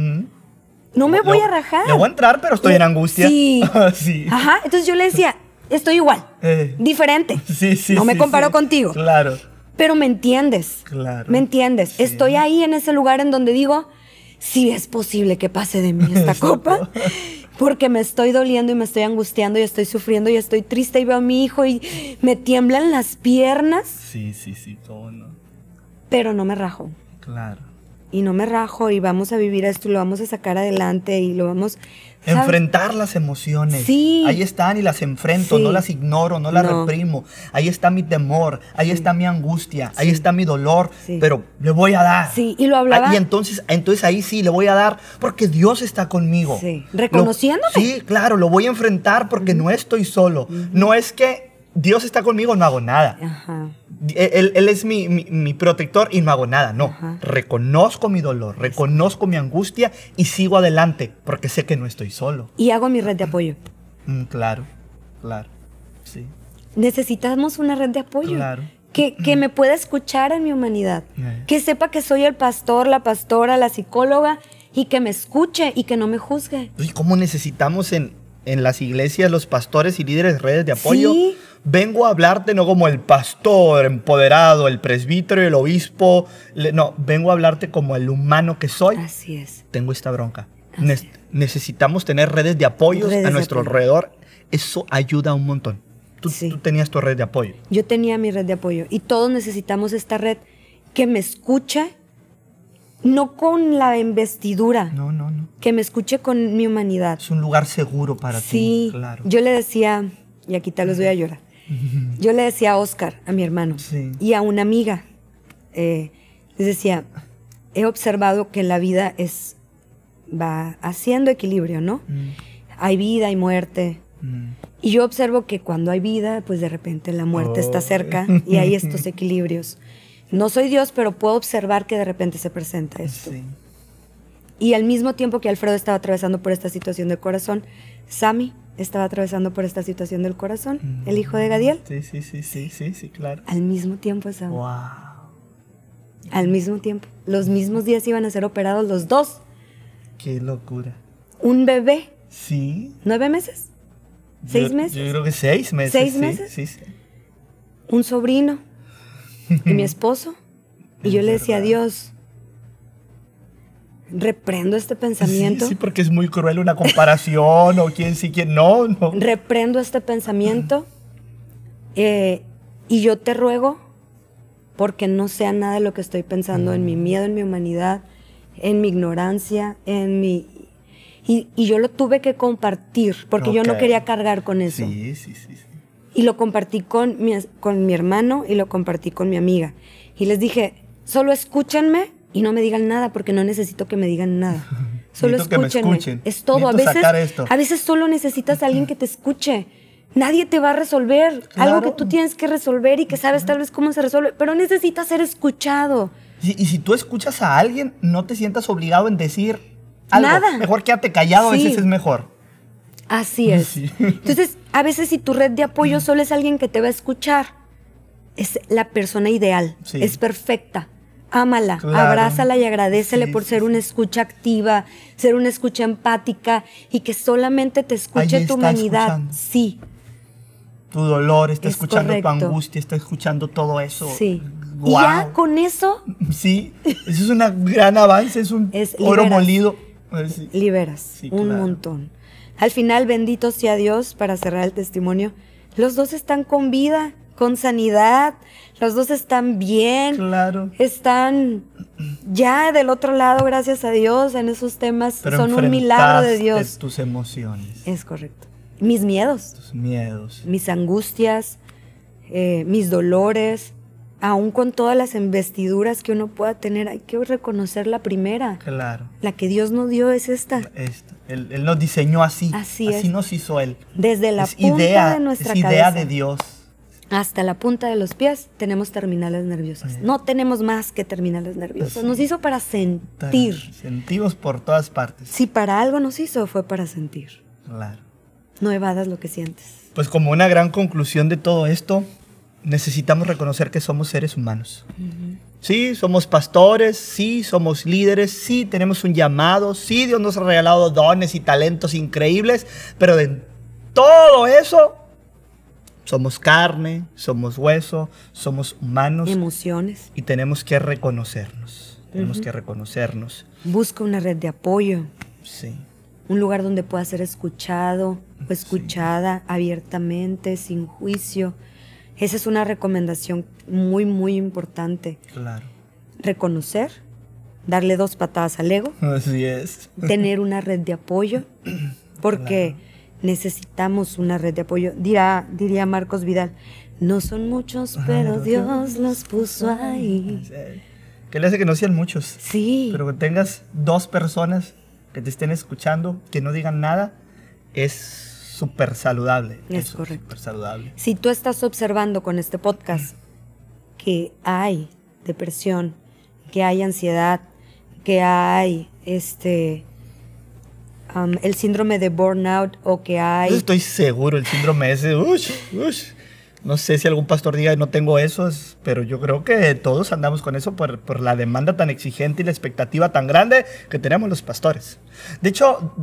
No me voy a rajar. Le voy a entrar, pero estoy en angustia. Sí. [laughs] sí. Ajá. Entonces yo le decía, estoy igual. Eh. Diferente. [laughs] Sí, sí, No me comparo contigo. Claro. Pero me entiendes. Claro. Me entiendes. Sí. Estoy ahí en ese lugar en donde digo, si es posible que pase de mí [laughs] esta copa, porque me estoy doliendo y me estoy angustiando y estoy sufriendo y estoy triste y veo a mi hijo y me tiemblan las piernas. Sí, sí, sí, cómo no. Pero no me rajo. Claro. Y no me rajo y vamos a vivir esto y lo vamos a sacar adelante y lo vamos... Enfrentar las emociones. Sí. Ahí están y las enfrento, no las ignoro, no las reprimo. Ahí está mi temor, ahí está mi angustia, ahí está mi dolor, pero le voy a dar. Sí, y lo hablaba. Y entonces, entonces ahí sí le voy a dar porque Dios está conmigo. Sí, reconociéndome. sí, claro, lo voy a enfrentar porque no estoy solo. No es que Dios está conmigo, no hago nada. Ajá. Él, es mi, protector y no hago nada. No, reconozco mi dolor, reconozco mi angustia y sigo adelante porque sé que no estoy solo. Y hago mi red de apoyo. Mm, claro, claro, sí. Necesitamos una red de apoyo. Claro. Que, que me pueda escuchar en mi humanidad. Eh. Que sepa que soy el pastor, la pastora, la psicóloga y que me escuche y que no me juzgue. ¿Y cómo necesitamos en, en las iglesias los pastores y líderes redes de apoyo? ¿Sí? Vengo a hablarte no como el pastor empoderado, el presbítero, el obispo, no, vengo a hablarte como el humano que soy. Así es. Tengo esta bronca. necesitamos tener redes de apoyo a nuestro alrededor. Eso ayuda un montón. Tú, tú, tenías tu red de apoyo. Yo tenía mi red de apoyo y todos necesitamos esta red que me escuche, no con la investidura. No, no, no. Que me escuche con mi humanidad. Es un lugar seguro para ti. Claro. Yo le decía, y aquí te los voy a llorar. Yo le decía a Oscar, a mi hermano, y a una amiga, eh, les decía, he observado que la vida es, va haciendo equilibrio, ¿no? Mm. Hay vida y muerte. Mm. Y yo observo que cuando hay vida, pues de repente la muerte está cerca y hay estos [laughs] equilibrios. No soy Dios, pero puedo observar que de repente se presenta esto. Y al mismo tiempo que Alfredo estaba atravesando por esta situación de corazón, Sammy estaba atravesando por esta situación del corazón, el hijo de Gadiel. Sí, sí, sí, sí, sí, sí, claro. Al mismo tiempo esa. Wow. Al mismo tiempo. Los mismos días iban a ser operados los dos. Qué locura. Un bebé. Sí. ¿Nueve meses? ¿Seis meses? Yo creo que seis meses. ¿Seis meses? Sí, sí. Un sobrino. y mi [laughs] esposo. Y yo le decía a Dios, reprendo este pensamiento. Sí, porque es muy cruel una comparación o quién sí, quién no, no. Reprendo este pensamiento eh, y yo te ruego porque no sea nada de lo que estoy pensando en mi mm. miedo, en mi humanidad, en mi ignorancia, en mi... Y, yo lo tuve que compartir porque yo no quería cargar con eso. Sí, sí, sí. Y lo compartí con mi, con mi hermano y lo compartí con mi amiga. Y les dije, solo escúchenme y no me digan nada porque no necesito que me digan nada. [laughs] Solo escúchenme. Es todo. A veces, a veces solo necesitas a alguien que te escuche. Nadie te va a resolver algo que tú tienes que resolver y que sabes tal vez cómo se resuelve, pero necesitas ser escuchado. Y, si tú escuchas a alguien, no te sientas obligado en decir algo. Nada. Mejor quédate callado, a veces es mejor. Así [laughs] es. Entonces, a veces si tu red de apoyo solo es alguien que te va a escuchar, es la persona ideal, es perfecta ámala, abrázala y agradecele por ser una escucha activa, ser una escucha empática y que solamente te escuche tu humanidad. Sí. Tu dolor, está escuchando tu angustia, está escuchando todo eso. Sí. Y ya con eso. Sí, eso es un gran avance, es un [laughs] oro molido. Pues liberas un montón. Al final, bendito sea Dios, para cerrar el testimonio, los dos están con vida con sanidad, los dos están bien. Claro. Están ya del otro lado, gracias a Dios, en esos temas son un milagro de Dios. tus emociones. Es correcto. Mis miedos. Tus miedos. Mis angustias, eh, mis dolores, aún con todas las investiduras que uno pueda tener, hay que reconocer la primera. Claro. La que Dios nos dio es esta. Esta. Él, nos diseñó así. Así, así nos hizo Él. Desde la punta de nuestra es idea de Dios hasta la punta de los pies tenemos terminales nerviosas. No tenemos más que terminales nerviosas. Nos hizo para sentir. Sentimos por todas partes. Si para algo nos hizo, fue para sentir. Claro. No evadas lo que sientes. Pues como una gran conclusión de todo esto, necesitamos reconocer que somos seres humanos. Sí, somos pastores, sí, somos líderes, sí, tenemos un llamado, sí, Dios nos ha regalado dones y talentos increíbles, pero de todo eso somos carne, somos hueso, somos humanos. Emociones. Y tenemos que reconocernos. tenemos que reconocernos. Busca una red de apoyo. Sí. Un lugar donde pueda ser escuchado o escuchada abiertamente, sin juicio. Esa es una recomendación muy, muy importante. Claro. Reconocer, darle dos patadas al ego. [laughs] Así es. Tener una red de apoyo, porque necesitamos una red de apoyo. Dirá, diría Marcos Vidal, no son muchos, pero Dios los puso ahí. ¿Qué le hace que no sean muchos? Sí. Pero que tengas dos personas que te estén escuchando, que no digan nada, es súper saludable. Es correcto. Súper saludable. Si tú estás observando con este podcast que hay depresión, que hay ansiedad, que hay este um, el síndrome de burnout o que hay... Estoy seguro, el síndrome ese, ush, ush. No sé si algún pastor diga no tengo eso, es- pero yo creo que todos andamos con eso por, por la demanda tan exigente y la expectativa tan grande que tenemos los pastores. De hecho,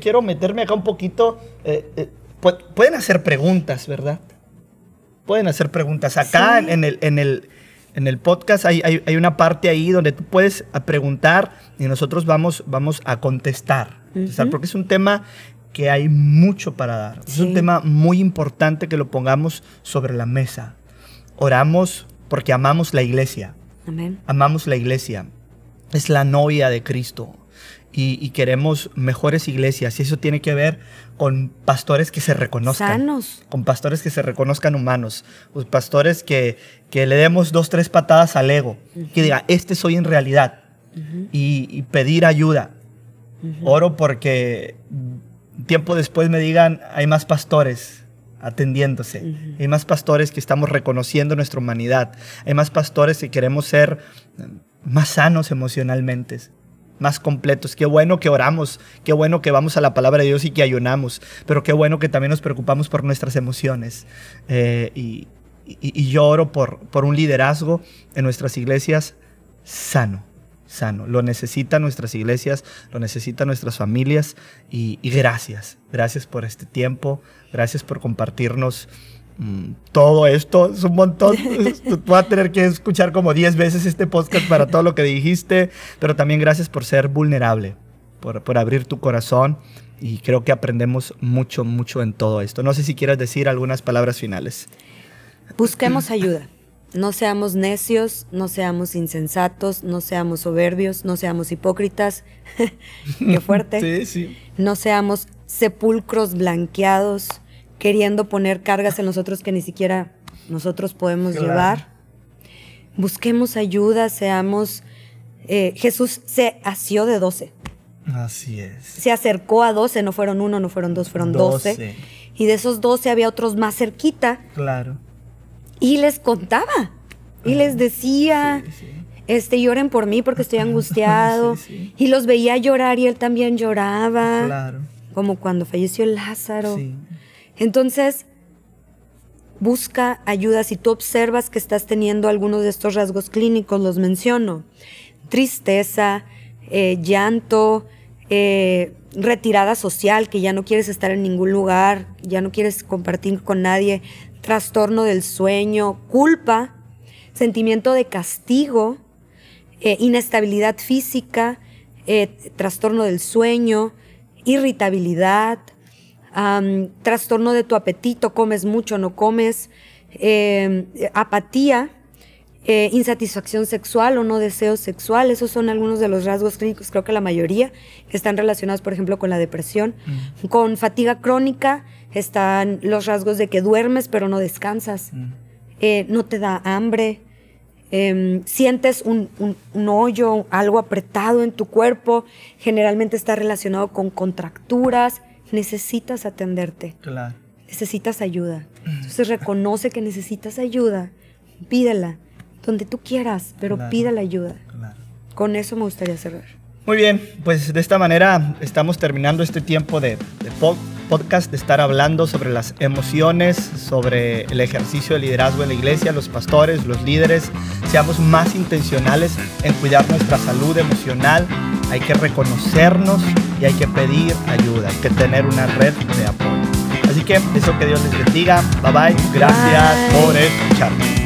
quiero meterme acá un poquito. eh, eh, pu- pueden hacer preguntas, ¿verdad? Pueden hacer preguntas. Acá Sí. en, el, en, el, en el podcast hay, hay- hay una parte ahí donde tú puedes preguntar y nosotros vamos, vamos a contestar. Contestar, Ujú. Porque es un tema que hay mucho para dar. Es un Sí. tema muy importante que lo pongamos sobre la mesa. Oramos porque amamos la iglesia. Amén. Amamos la iglesia. Es la novia de Cristo. Y, y queremos mejores iglesias. Y eso tiene que ver con pastores que se reconozcan. Sanos. Con pastores que se reconozcan humanos. Pues pastores que, que le demos dos, tres patadas al ego. Que diga, este soy en realidad. y, y pedir ayuda. Oro porque tiempo después me digan, hay más pastores atendiéndose. Hay más pastores que estamos reconociendo nuestra humanidad. Hay más pastores que queremos ser eh, más sanos emocionalmente, más completos. Qué bueno que oramos, qué bueno que vamos a la palabra de Dios y que ayunamos, pero qué bueno que también nos preocupamos por nuestras emociones. Eh, y, y- y yo oro por, por un liderazgo en nuestras iglesias sano sano. Lo necesitan nuestras iglesias, lo necesitan nuestras familias y, y gracias. Gracias por este tiempo, gracias por compartirnos mm, todo esto. Es un montón. [laughs] Voy a tener que escuchar como 10 veces este podcast para todo lo que dijiste, pero también gracias por ser vulnerable, por, por abrir tu corazón y creo que aprendemos mucho, mucho en todo esto. No sé si quieras decir algunas palabras finales. Busquemos ayuda. No seamos necios, no seamos insensatos, no seamos soberbios, no seamos hipócritas. [laughs] Qué fuerte. Sí, sí. No seamos sepulcros blanqueados, queriendo poner cargas en nosotros que ni siquiera nosotros podemos Claro. llevar. Busquemos ayuda, seamos... eh, Jesús se asió de doce. Así es. Se acercó a doce, no fueron uno, no fueron dos, fueron doce. Doce. Y de esos doce había otros más cerquita Claro. Y les contaba. Y les decía, Sí, sí. este, lloren por mí porque estoy [laughs] angustiado. Sí. Y los veía llorar y él también lloraba. Claro. Como cuando falleció Lázaro. Sí. Entonces, busca ayuda. Si tú observas que estás teniendo algunos de estos rasgos clínicos, los menciono. Tristeza, eh, llanto, eh, retirada social, que ya no quieres estar en ningún lugar, ya no quieres compartir con nadie, trastorno del sueño, culpa, sentimiento de castigo, eh, inestabilidad física, eh, trastorno del sueño, irritabilidad, trastorno de tu apetito, comes mucho, no comes, eh, apatía, eh, insatisfacción sexual o no deseo sexual. Esos son algunos de los rasgos clínicos, creo que la mayoría, que están relacionados, por ejemplo, con la depresión. Con fatiga crónica están los rasgos de que duermes pero no descansas, Mm. eh, no te da hambre, em, sientes un, un- un hoyo, algo apretado en tu cuerpo, generalmente está relacionado con contracturas, necesitas atenderte, Claro. necesitas ayuda. Entonces reconoce que necesitas ayuda, pídela, donde tú quieras, pero Claro. pídela ayuda. Claro. Con eso me gustaría cerrar. Muy bien, pues de esta manera estamos terminando este tiempo de, de po- podcast, de estar hablando sobre las emociones, sobre el ejercicio de liderazgo en la iglesia, los pastores, los líderes. Seamos más intencionales en cuidar nuestra salud emocional. Hay que reconocernos y hay que pedir ayuda, hay que tener una red de apoyo. Así que deseo que Dios les bendiga. Bye bye. Gracias Bye. por escucharnos.